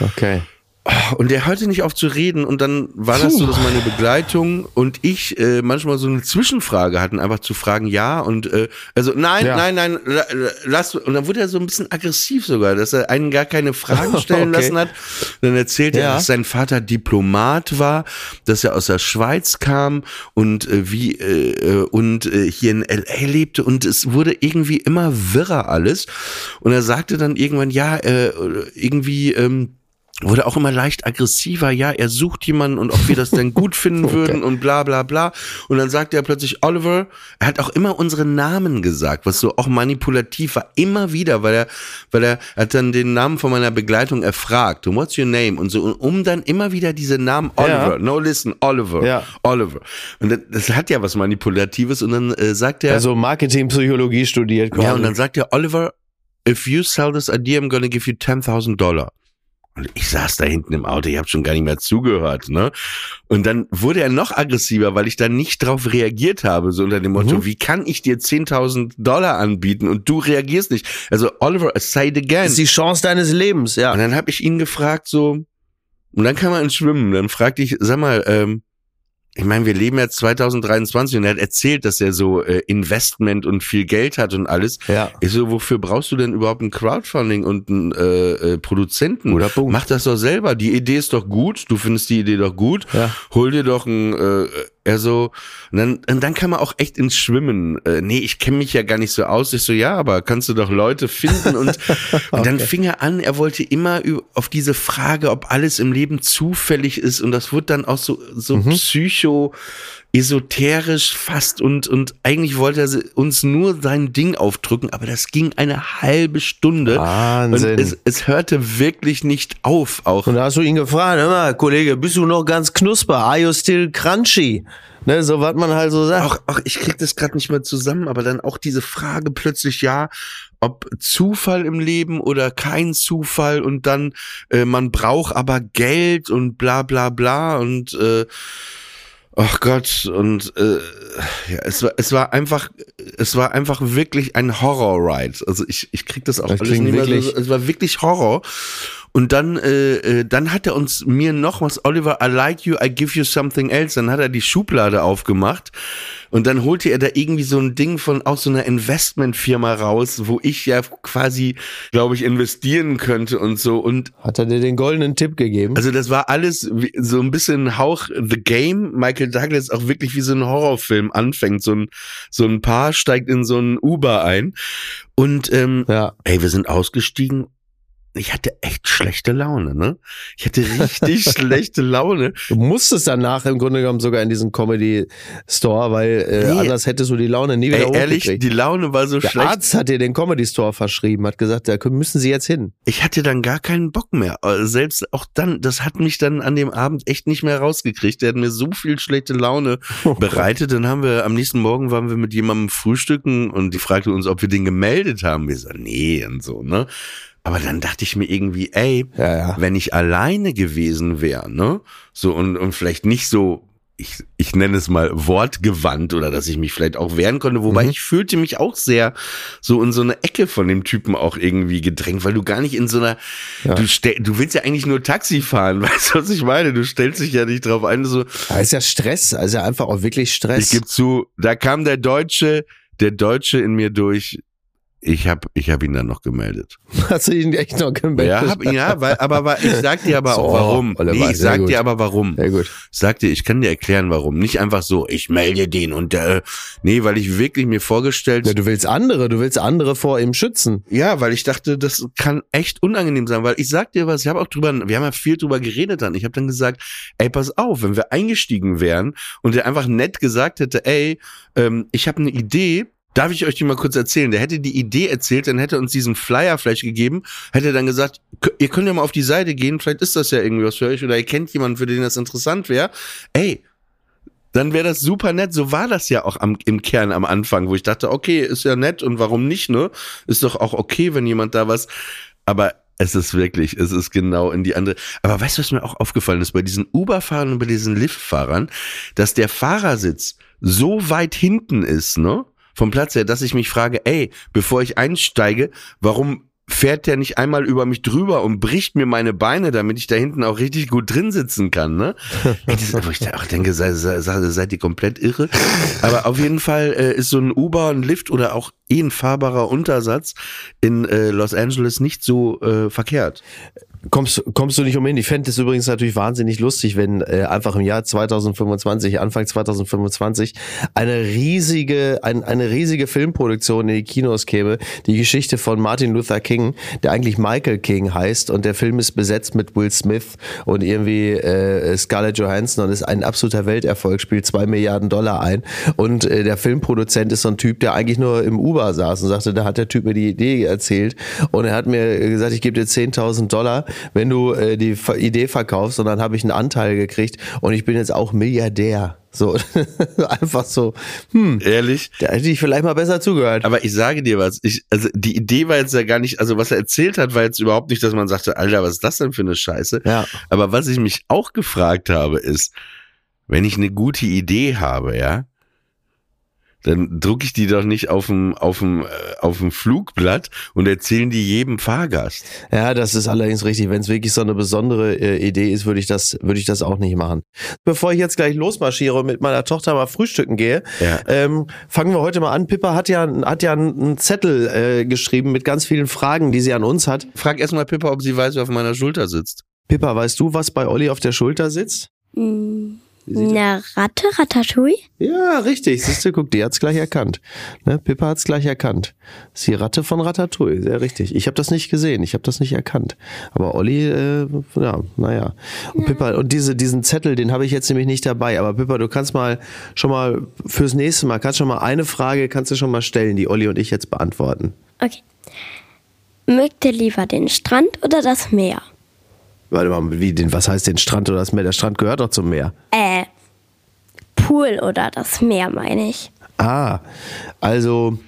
Okay. Und er hörte nicht auf zu reden und dann war das so, dass meine Begleitung und ich äh, manchmal so eine Zwischenfrage hatten, einfach zu fragen, ja und äh, also nein, Ja. nein, nein, la- la- lass und dann wurde er so ein bisschen aggressiv sogar, dass er einen gar keine Fragen stellen Okay. lassen hat. Dann erzählte er, Ja. dass sein Vater Diplomat war, dass er aus der Schweiz kam und äh, wie äh, äh, und äh, hier in LA lebte und es wurde irgendwie immer wirrer alles und er sagte dann irgendwann ja äh, irgendwie ähm, wurde auch immer leicht aggressiver, ja, er sucht jemanden und ob wir das denn gut finden würden und bla bla bla. Und dann sagte er plötzlich, Oliver, er hat auch immer unsere Namen gesagt, was so auch manipulativ war, immer wieder, weil er, weil er, hat dann den Namen von meiner Begleitung erfragt, und what's your name? Und so, um dann immer wieder diese Namen, Oliver, Ja. no listen, Oliver, Ja. Oliver. Und das, das hat ja was Manipulatives und dann äh, sagt er, Also Marketingpsychologie studiert quasi. ja, und dann sagt er, Oliver, if you sell this idea, I'm gonna give you 10.000 Dollar. Und ich saß da hinten im Auto, ich habe schon gar nicht mehr zugehört, ne? Und dann wurde er noch aggressiver, weil ich da nicht drauf reagiert habe, so unter dem Motto, Mhm. wie kann ich dir 10.000 Dollar anbieten und du reagierst nicht? Also Oliver, say it again. das ist die Chance deines Lebens, ja. Und dann habe ich ihn gefragt, so, und dann kam er ins Schwimmen. Dann fragte ich, sag mal, ähm, ich meine, wir leben jetzt 2023 und er hat erzählt, dass er so äh, Investment und viel Geld hat und alles. Ja. Ich so, wofür brauchst du denn überhaupt ein Crowdfunding und einen äh, äh, Produzenten? Guter Punkt. Mach das doch selber. Die Idee ist doch gut. Du findest die Idee doch gut. Ja. Hol dir doch ein, äh, er so, und dann, und dann kann man auch echt ins Schwimmen. Äh, nee, ich kenne mich ja gar nicht so aus. Ich so, ja, aber kannst du doch Leute finden und, und dann fing er an, er wollte immer auf diese Frage, ob alles im Leben zufällig ist und das wurde dann auch so, so Mhm. psycho, esoterisch fast und, und eigentlich wollte er uns nur sein Ding aufdrücken, aber das ging eine halbe Stunde. Wahnsinn. Und es, es hörte wirklich nicht auf, auch. Und da hast du ihn gefragt, hör mal, Kollege, bist du noch ganz knusper? Are you still crunchy? Ne, so was man halt so sagt. auch, auch ich krieg das gerade nicht mehr zusammen, aber dann auch diese Frage plötzlich, ja, ob Zufall im Leben oder kein Zufall und dann äh, man braucht aber Geld und bla bla bla und äh, Ach Gott, und äh, ja, es war, es war einfach, es war einfach wirklich ein Horror-Ride. Also ich, ich krieg das auch Das alles nicht mehr so, es war wirklich Horror. Und dann, äh, äh, dann hat er uns mir noch was, Oliver, I like you, I give you something else. Dann hat er die Schublade aufgemacht und dann holte er da irgendwie so ein Ding von aus so einer Investmentfirma raus, wo ich ja quasi, glaube ich, investieren könnte und so. Und Hat er dir den goldenen Tipp gegeben? also das war alles so ein bisschen Hauch The Game. Michael Douglas auch wirklich wie so ein Horrorfilm anfängt. So ein, so ein Paar steigt in so ein Uber ein. Und ähm, ja. ey, wir sind ausgestiegen. Ich hatte echt schlechte Laune, ne? Ich hatte richtig schlechte Laune. Du musstest danach im Grunde genommen sogar in diesen Comedy Store, weil äh, Nee. anders hättest du die Laune nie wieder Ey, ehrlich, die Laune war so Der schlecht. Arzt hat dir den Comedy Store verschrieben, hat gesagt, da müssen Sie jetzt hin. Ich hatte dann gar keinen Bock mehr. Äh, Selbst auch dann, das hat mich dann an dem Abend echt nicht mehr rausgekriegt. Der hat mir so viel schlechte Laune Oh bereitet. Dann haben wir, am nächsten Morgen waren wir mit jemandem frühstücken und die fragte uns, ob wir den gemeldet haben. Wir so, nee, und so, ne? Aber dann dachte ich mir irgendwie, ey, Ja, ja. wenn ich alleine gewesen wäre, ne? So und, und vielleicht nicht so, ich, ich nenne es mal wortgewandt oder dass ich mich vielleicht auch wehren konnte, wobei Mhm. ich fühlte mich auch sehr so in so eine Ecke von dem Typen auch irgendwie gedrängt, weil du gar nicht in so einer, Ja. du stell, du willst ja eigentlich nur Taxi fahren, weißt du, was ich meine? Du stellst dich ja nicht drauf ein, so, Da ist ja Stress, also ja einfach auch wirklich Stress. ich gebe zu, da kam der Deutsche, der Deutsche in mir durch. Ich hab, ich hab ihn dann noch gemeldet. Hast du ihn echt noch gemeldet? Ja, hab, ja, weil, aber, aber ich sag dir aber So, auch warum. Oliver, nee, ich sag gut. dir aber warum. Sehr gut. Sag dir, ich kann dir erklären, warum. Nicht einfach so, ich melde den und äh, nee, weil ich wirklich mir vorgestellt, Ja, du willst andere, du willst andere vor ihm schützen. ja, weil ich dachte, das kann echt unangenehm sein, weil ich sag dir was, ich habe auch drüber, wir haben ja viel drüber geredet dann. Ich habe dann gesagt, ey, pass auf, wenn wir eingestiegen wären und der einfach nett gesagt hätte, ey, ähm, ich habe eine Idee, Darf ich euch die mal kurz erzählen? Der hätte die Idee erzählt, dann hätte uns diesen Flyer vielleicht gegeben, hätte dann gesagt, "K- ihr könnt ja mal auf die Seite gehen, vielleicht ist das ja irgendwie was für euch oder ihr kennt jemanden, für den das interessant wäre. Ey, dann wäre das super nett. So war das ja auch am, im Kern am Anfang, wo ich dachte, okay, ist ja nett und warum nicht, ne? Ist doch auch okay, wenn jemand da was. Aber es ist wirklich, es ist genau in die andere. Aber weißt du, was mir auch aufgefallen ist bei diesen Uber-Fahrern und bei diesen Lyft-Fahrern, dass der Fahrersitz so weit hinten ist, ne? Vom Platz her, dass ich mich frage, ey, bevor ich einsteige, warum fährt der nicht einmal über mich drüber und bricht mir meine Beine, damit ich da hinten auch richtig gut drin sitzen kann, ne? Ey, das, wo ich da auch denke, sei, sei, sei, seid ihr komplett irre? Aber auf jeden Fall äh, ist so ein Uber, ein Lift oder auch eh ein fahrbarer Untersatz in äh, Los Angeles nicht so äh, verkehrt. Kommst, kommst du nicht umhin? Ich fände es übrigens natürlich wahnsinnig lustig, wenn äh, einfach im Jahr 2025, Anfang 2025, eine riesige, ein, eine riesige Filmproduktion in die Kinos käme. Die Geschichte von Martin Luther King, der eigentlich Michael King heißt und der Film ist besetzt mit Will Smith und irgendwie äh, Scarlett Johansson und ist ein absoluter Welterfolg, spielt zwei Milliarden Dollar ein und äh, der Filmproduzent ist so ein Typ, der eigentlich nur im Uber saß und sagte, da hat der Typ mir die Idee erzählt und er hat mir gesagt, ich gebe dir 10.000 Dollar, wenn du äh, die Idee verkaufst und dann habe ich einen Anteil gekriegt und ich bin jetzt auch Milliardär. So, einfach so, hm, Ehrlich? da hätte ich vielleicht mal besser zugehört. Aber ich sage dir was, ich, also die Idee war jetzt ja gar nicht, also was er erzählt hat, war jetzt überhaupt nicht, dass man sagte, Alter, was ist das denn für eine Scheiße? Ja. Aber was ich mich auch gefragt habe, ist, wenn ich eine gute Idee habe, ja, dann drucke ich die doch nicht auf dem, auf dem, äh, auf dem Flugblatt und erzählen die jedem Fahrgast. Ja, das ist allerdings richtig. Wenn es wirklich so eine besondere äh, Idee ist, würde ich das, würde ich das auch nicht machen. Bevor ich jetzt gleich losmarschiere und mit meiner Tochter mal frühstücken gehe, Ja. ähm, fangen wir heute mal an. Pippa hat ja, hat ja einen Zettel äh, geschrieben mit ganz vielen Fragen, die sie an uns hat. Frag erstmal Pippa, ob sie weiß, wer auf meiner Schulter sitzt. Pippa, weißt du, was bei Olli auf der Schulter sitzt? Sieht Eine Ratte, Ratatouille? Ja, richtig. Siehst du, guck, die hat's gleich erkannt. Ne, Pippa hat's gleich erkannt. Das ist die Ratte von Ratatouille, sehr richtig. Ich habe das nicht gesehen, ich habe das nicht erkannt. Aber Olli, äh, ja, naja. Und Pippa, und diese, diesen Zettel, den habe ich jetzt nämlich nicht dabei. Aber Pippa, du kannst mal schon mal fürs nächste Mal, kannst schon mal eine Frage, kannst du schon mal stellen, die Olli und ich jetzt beantworten. Okay. Mögt ihr lieber den Strand oder das Meer? Warte mal, wie, den, was heißt den Strand oder das Meer? Der Strand gehört doch zum Meer. Äh, Pool oder das Meer, meine ich. Ah, also,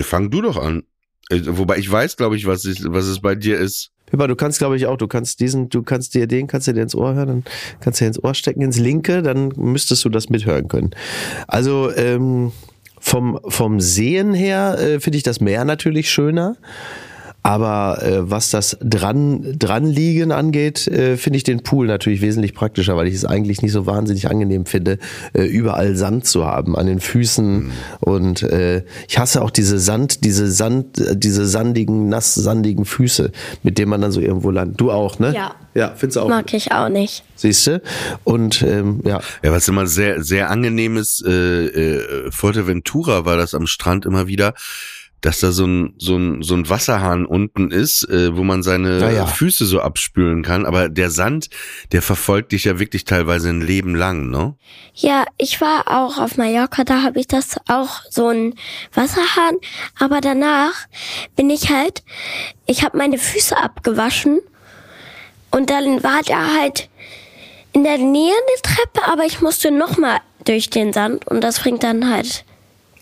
Fang du doch an. Äh, Wobei ich weiß, glaube ich, was, ich, was es bei dir ist. Pippa, du kannst, glaube ich, auch, du kannst diesen, du kannst dir den, kannst du dir ins Ohr hören, dann kannst du dir ins Ohr stecken, ins linke, dann müsstest du das mithören können. Also, ähm, vom, vom Sehen her äh, finde ich das Meer natürlich schöner. Aber äh, was das dran dranliegen angeht, äh, finde ich den Pool natürlich wesentlich praktischer, weil ich es eigentlich nicht so wahnsinnig angenehm finde, äh, überall Sand zu haben an den Füßen und äh, ich hasse auch diese Sand, diese Sand, äh, diese sandigen, nass sandigen Füße, mit denen man dann so irgendwo landet. Du auch, ne? Ja. Ja, findest du auch. Mag ich auch nicht. Siehst du? Und ähm, ja, Ja, was immer sehr, sehr angenehmes, äh, äh, Fuerteventura war das am Strand immer wieder, dass da so ein, so ein, so ein Wasserhahn unten ist, äh, wo man seine Ja, ja. Füße so abspülen kann. Aber der Sand, der verfolgt dich ja wirklich teilweise ein Leben lang, ne? Ja, ich war auch auf Mallorca, da habe ich das auch so ein Wasserhahn, aber danach bin ich halt, ich habe meine Füße abgewaschen und dann war da halt in der Nähe eine Treppe, aber ich musste nochmal durch den Sand und das bringt dann halt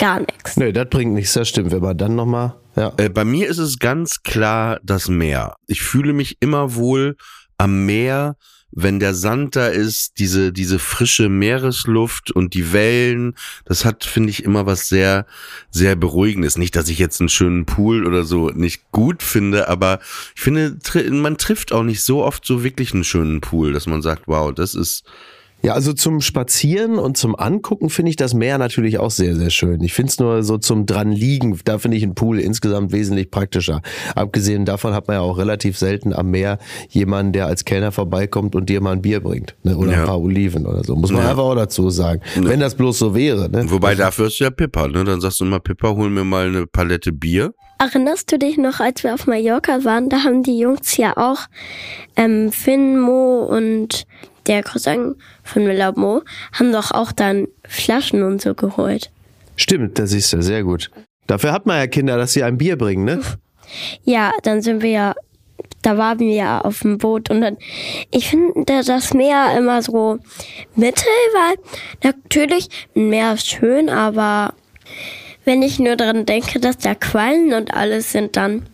gar nichts. nee, das bringt nichts, das stimmt. Wenn man dann nochmal, ja. Äh, bei mir ist es ganz klar das Meer. Ich fühle mich immer wohl am Meer, wenn der Sand da ist, diese, diese frische Meeresluft und die Wellen, das hat, finde ich, immer was sehr, sehr Beruhigendes. Nicht, dass ich jetzt einen schönen Pool oder so nicht gut finde, aber ich finde, man trifft auch nicht so oft so wirklich einen schönen Pool, dass man sagt, wow, das ist, Ja, also zum Spazieren und zum Angucken finde ich das Meer natürlich auch sehr, sehr schön. Ich finde es nur so zum dran liegen, da finde ich einen Pool insgesamt wesentlich praktischer. Abgesehen davon hat man ja auch relativ selten am Meer jemanden, der als Kellner vorbeikommt und dir mal ein Bier bringt. Ne? Oder Ja. ein paar Oliven oder so. Muss man Ja. einfach auch dazu sagen. Wenn das bloß so wäre. Ne? wobei dafür ist ja Pippa, ne? Dann sagst du immer, Pippa, hol mir mal eine Palette Bier. Erinnerst du dich noch, als wir auf Mallorca waren, da haben die Jungs ja auch ähm, Finn, Mo und der Cousin von Miller Mo haben doch auch dann Flaschen und so geholt. Stimmt, das siehst du, sehr gut. Dafür hat man ja Kinder, dass sie ein Bier bringen, ne? Ja, dann sind wir ja, da waren wir ja auf dem Boot und dann, ich finde das Meer immer so mittel, weil natürlich, ein Meer ist schön, aber wenn ich nur daran denke, dass da Quallen und alles sind, dann,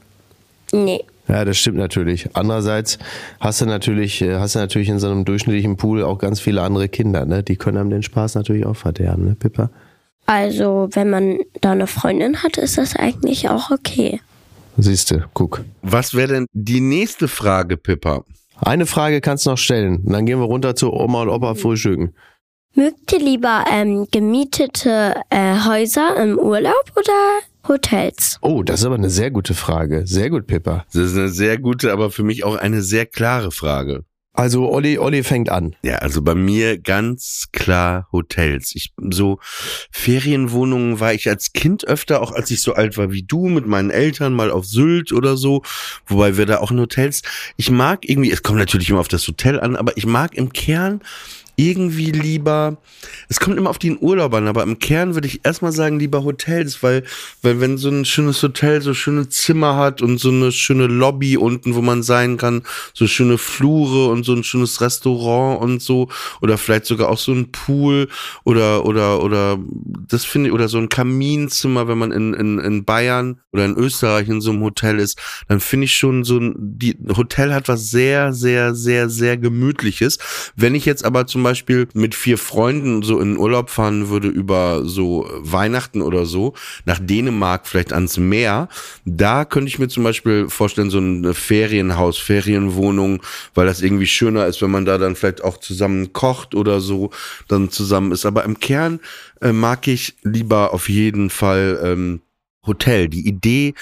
nee. Ja, das stimmt natürlich. Andererseits hast du natürlich, äh, hast du natürlich in so einem durchschnittlichen Pool auch ganz viele andere Kinder, ne? Die können einem den Spaß natürlich auch verderben, ne, Pippa? Also, wenn man da eine Freundin hat, ist das eigentlich auch okay. Siehst du, guck. Was wäre denn die nächste Frage, Pippa? Eine Frage kannst du noch stellen. Und dann gehen wir runter zu Oma und Opa frühstücken. Mögt ihr lieber ähm, gemietete äh, Häuser im Urlaub oder Hotels? Oh, das ist aber eine sehr gute Frage. Sehr gut, Pippa. Das ist eine sehr gute, aber für mich auch eine sehr klare Frage. Also Olli, Olli fängt an. Ja, also bei mir ganz klar Hotels. Ich so Ferienwohnungen war ich als Kind öfter, auch als ich so alt war wie du, mit meinen Eltern mal auf Sylt oder so, wobei wir da auch in Hotels. Ich mag irgendwie, es kommt natürlich immer auf das Hotel an, aber ich mag im Kern irgendwie lieber, es kommt immer auf den Urlaub an, aber im Kern würde ich erstmal sagen, lieber Hotels, weil, weil wenn so ein schönes Hotel so schöne Zimmer hat und so eine schöne Lobby unten, wo man sein kann, so schöne Flure und so ein schönes Restaurant und so, oder vielleicht sogar auch so ein Pool oder, oder, oder, das finde ich, oder so ein Kaminzimmer, wenn man in, in, in Bayern oder in Österreich in so einem Hotel ist, dann finde ich schon so ein, die Hotel hat was sehr, sehr, sehr, sehr gemütliches. Wenn ich jetzt aber zum Beispiel mit vier Freunden so in Urlaub fahren würde über so Weihnachten oder so, nach Dänemark vielleicht ans Meer, da könnte ich mir zum Beispiel vorstellen, so ein Ferienhaus, Ferienwohnung, weil das irgendwie schöner ist, wenn man da dann vielleicht auch zusammen kocht oder so, dann zusammen ist. Aber im Kern äh, mag ich lieber auf jeden Fall ähm, Hotel. Die Idee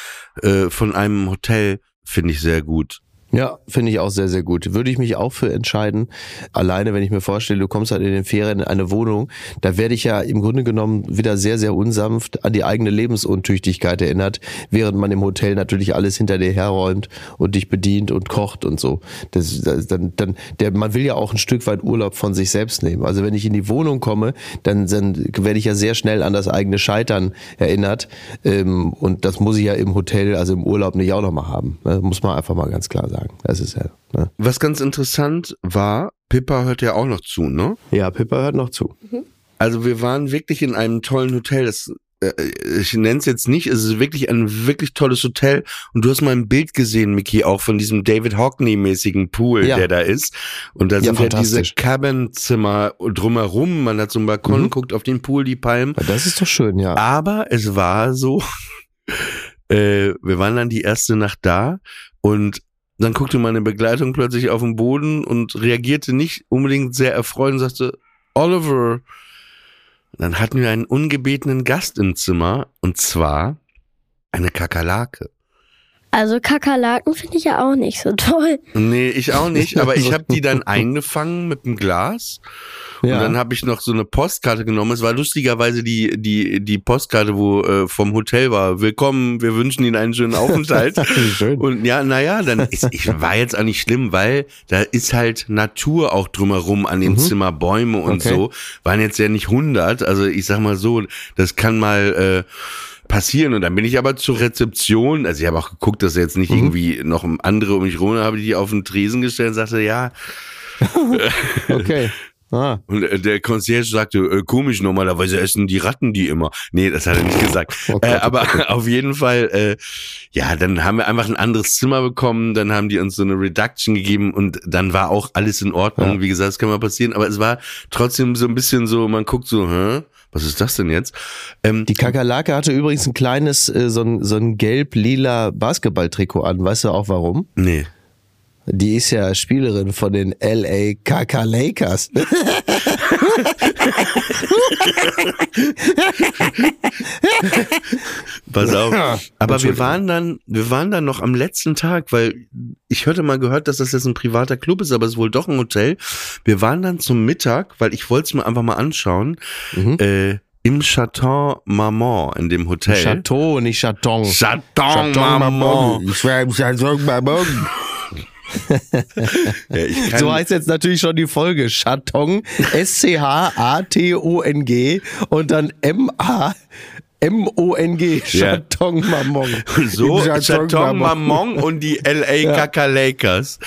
äh, von einem Hotel finde ich sehr gut. Ja, finde ich auch sehr, sehr gut. Würde ich mich auch für entscheiden. Alleine, wenn ich mir vorstelle, du kommst halt in den Ferien in eine Wohnung, da werde ich ja im Grunde genommen wieder sehr, sehr unsanft an die eigene Lebensuntüchtigkeit erinnert, während man im Hotel natürlich alles hinter dir herräumt und dich bedient und kocht und so. Das, das, dann, dann, der, man will ja auch ein Stück weit Urlaub von sich selbst nehmen. Also wenn ich in die Wohnung komme, dann, dann werde ich ja sehr schnell an das eigene Scheitern erinnert. Ähm, und das muss ich ja im Hotel, also im Urlaub nicht auch nochmal haben. Das muss man einfach mal ganz klar sagen. Das ist ja. Ne? Was ganz interessant war, Pippa hört ja auch noch zu, ne? Ja, Pippa hört noch zu. Also wir waren wirklich in einem tollen Hotel. Das äh, ich nenne es jetzt nicht, es ist wirklich ein wirklich tolles Hotel und du hast mal ein Bild gesehen, Mickey, auch von diesem David Hockney-mäßigen Pool, Ja. der da ist. Und da Ja, sind ja diese. Cabin-Zimmer drumherum, man hat so einen Balkon, Mhm. guckt auf den Pool, die Palmen. Das ist doch schön, ja. Aber es war so, äh, wir waren dann die erste Nacht da und dann guckte meine Begleitung plötzlich auf den Boden und reagierte nicht unbedingt sehr erfreut und sagte, Oliver. Dann hatten wir einen ungebetenen Gast im Zimmer und zwar eine Kakerlake. Also Kakerlaken finde ich ja auch nicht so toll. Nee, ich auch nicht, aber ich habe die dann eingefangen mit dem Glas ja. Und dann habe ich noch so eine Postkarte genommen. Es war lustigerweise die, die, die Postkarte, wo äh, vom Hotel war. Willkommen, wir wünschen Ihnen einen schönen Aufenthalt. Schön. Und ja, naja, dann ist, ich war jetzt auch nicht schlimm, weil da ist halt Natur auch drumherum an dem Zimmer, Bäume und Mhm. Okay. so. Waren jetzt ja nicht 100. Also ich sag mal so, das kann mal, äh, passieren und dann bin ich aber zur Rezeption, also ich habe auch geguckt, dass jetzt Mhm. nicht irgendwie noch andere um mich rum, habe ich die auf den Tresen gestellt und sagte, ja, Okay. Ah. und äh, der Concierge sagte, äh, komisch, normalerweise essen die Ratten die immer. Nee, das hat er nicht gesagt. Oh Gott, äh, oh aber auf jeden Fall, äh, ja, dann haben wir einfach ein anderes Zimmer bekommen, dann haben die uns so eine Reduction gegeben und dann war auch alles in Ordnung. Ja. Wie gesagt, das kann mal passieren, aber es war trotzdem so ein bisschen so, man guckt so, hä? Was ist das denn jetzt? Ähm, Die Kakerlake hatte übrigens ein kleines, äh, so ein, so ein gelb-lila Basketballtrikot an. Weißt du auch warum? nee. Die ist ja Spielerin von den LA Kakerlakers. Pass auf. Aber wir waren dann, wir waren dann noch am letzten Tag, weil ich hörte mal gehört, dass das jetzt ein privater Club ist, aber es ist wohl doch ein Hotel. Wir waren dann zum Mittag, weil ich wollte es mir einfach mal anschauen, Mhm. äh, im Chateau Marmont in dem Hotel. Chateau, nicht Chaton. Chateau Marmont. Ich war im Chateau Marmont. Ja, So heißt jetzt natürlich schon die Folge. Chaton, S-C-H-A-T-O-N-G und dann M-A. M-O-N-G, Ja. Chaton Marmont. so Im Chateau Marmont und die LA Kakerlakas.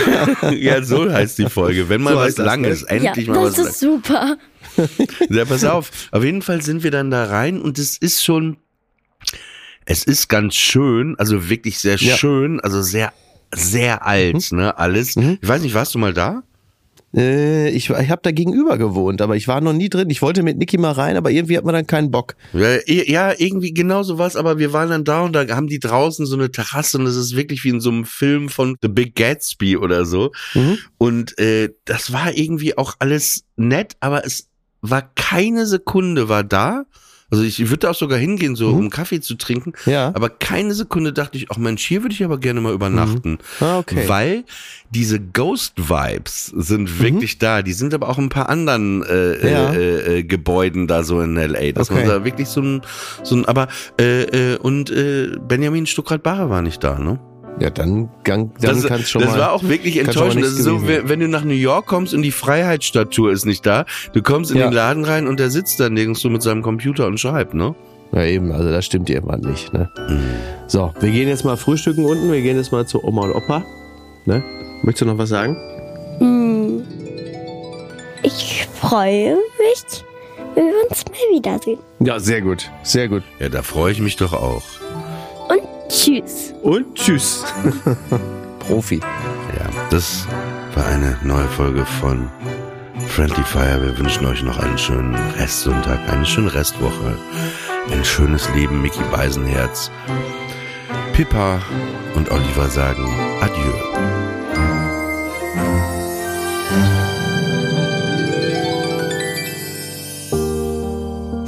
ja, so heißt die Folge. Wenn mal So was das, Langes, ne? endlich ja, mal das was ist super. Ja, pass auf. Auf jeden Fall sind wir dann da rein und es ist schon, es ist ganz schön, also wirklich sehr Ja. schön, also sehr, sehr alt, ne, alles. Mhm. Ich weiß nicht, warst du mal da? Äh, ich ich habe da gegenüber gewohnt, aber ich war noch nie drin. Ich wollte mit Niki mal rein, aber irgendwie hat man dann keinen Bock. Ja, ja, irgendwie genau so was, aber wir waren dann da und da haben die draußen so eine Terrasse und das ist wirklich wie in so einem Film von The Big Gatsby oder so. Mhm. Und äh, das war irgendwie auch alles nett, aber es war keine Sekunde war da. Also ich würde da auch sogar hingehen, so Mhm. um Kaffee zu trinken. Ja. Aber keine Sekunde dachte ich, ach Mensch, hier würde ich aber gerne mal übernachten. Ah, okay. Weil diese Ghost-Vibes sind wirklich da. Die sind aber auch in ein paar anderen äh, Mhm. Ja. äh, äh, Gebäuden da so in L.A. Dass Okay. man da wirklich so ein, so ein aber äh, äh, und äh, Benjamin Stuckrad-Barre war nicht da, ne? Ja, dann, dann, dann das kannst schon das mal. war auch wirklich kann enttäuschend. Das ist so, gewesen wenn, wenn du nach New York kommst und die Freiheitsstatue ist nicht da, du kommst in Ja. den Laden rein und der sitzt da nirgends so mit seinem Computer und schreibt, ne? Ja, eben, also das stimmt irgendwann nicht, ne? So, wir gehen jetzt mal frühstücken unten, wir gehen jetzt mal zu Oma und Opa. Ne? Möchtest du noch was sagen? Hm. Ich freue mich, wenn wir uns mal wiedersehen. Ja, sehr gut. Sehr gut. Ja, da freue ich mich doch auch. Und tschüss. Und tschüss. Profi. Ja, das war eine neue Folge von Friendly Fire. Wir wünschen euch noch einen schönen Restsonntag, eine schöne Restwoche, ein schönes Leben. Mickey Beisenherz, Pippa und Oliver sagen Adieu.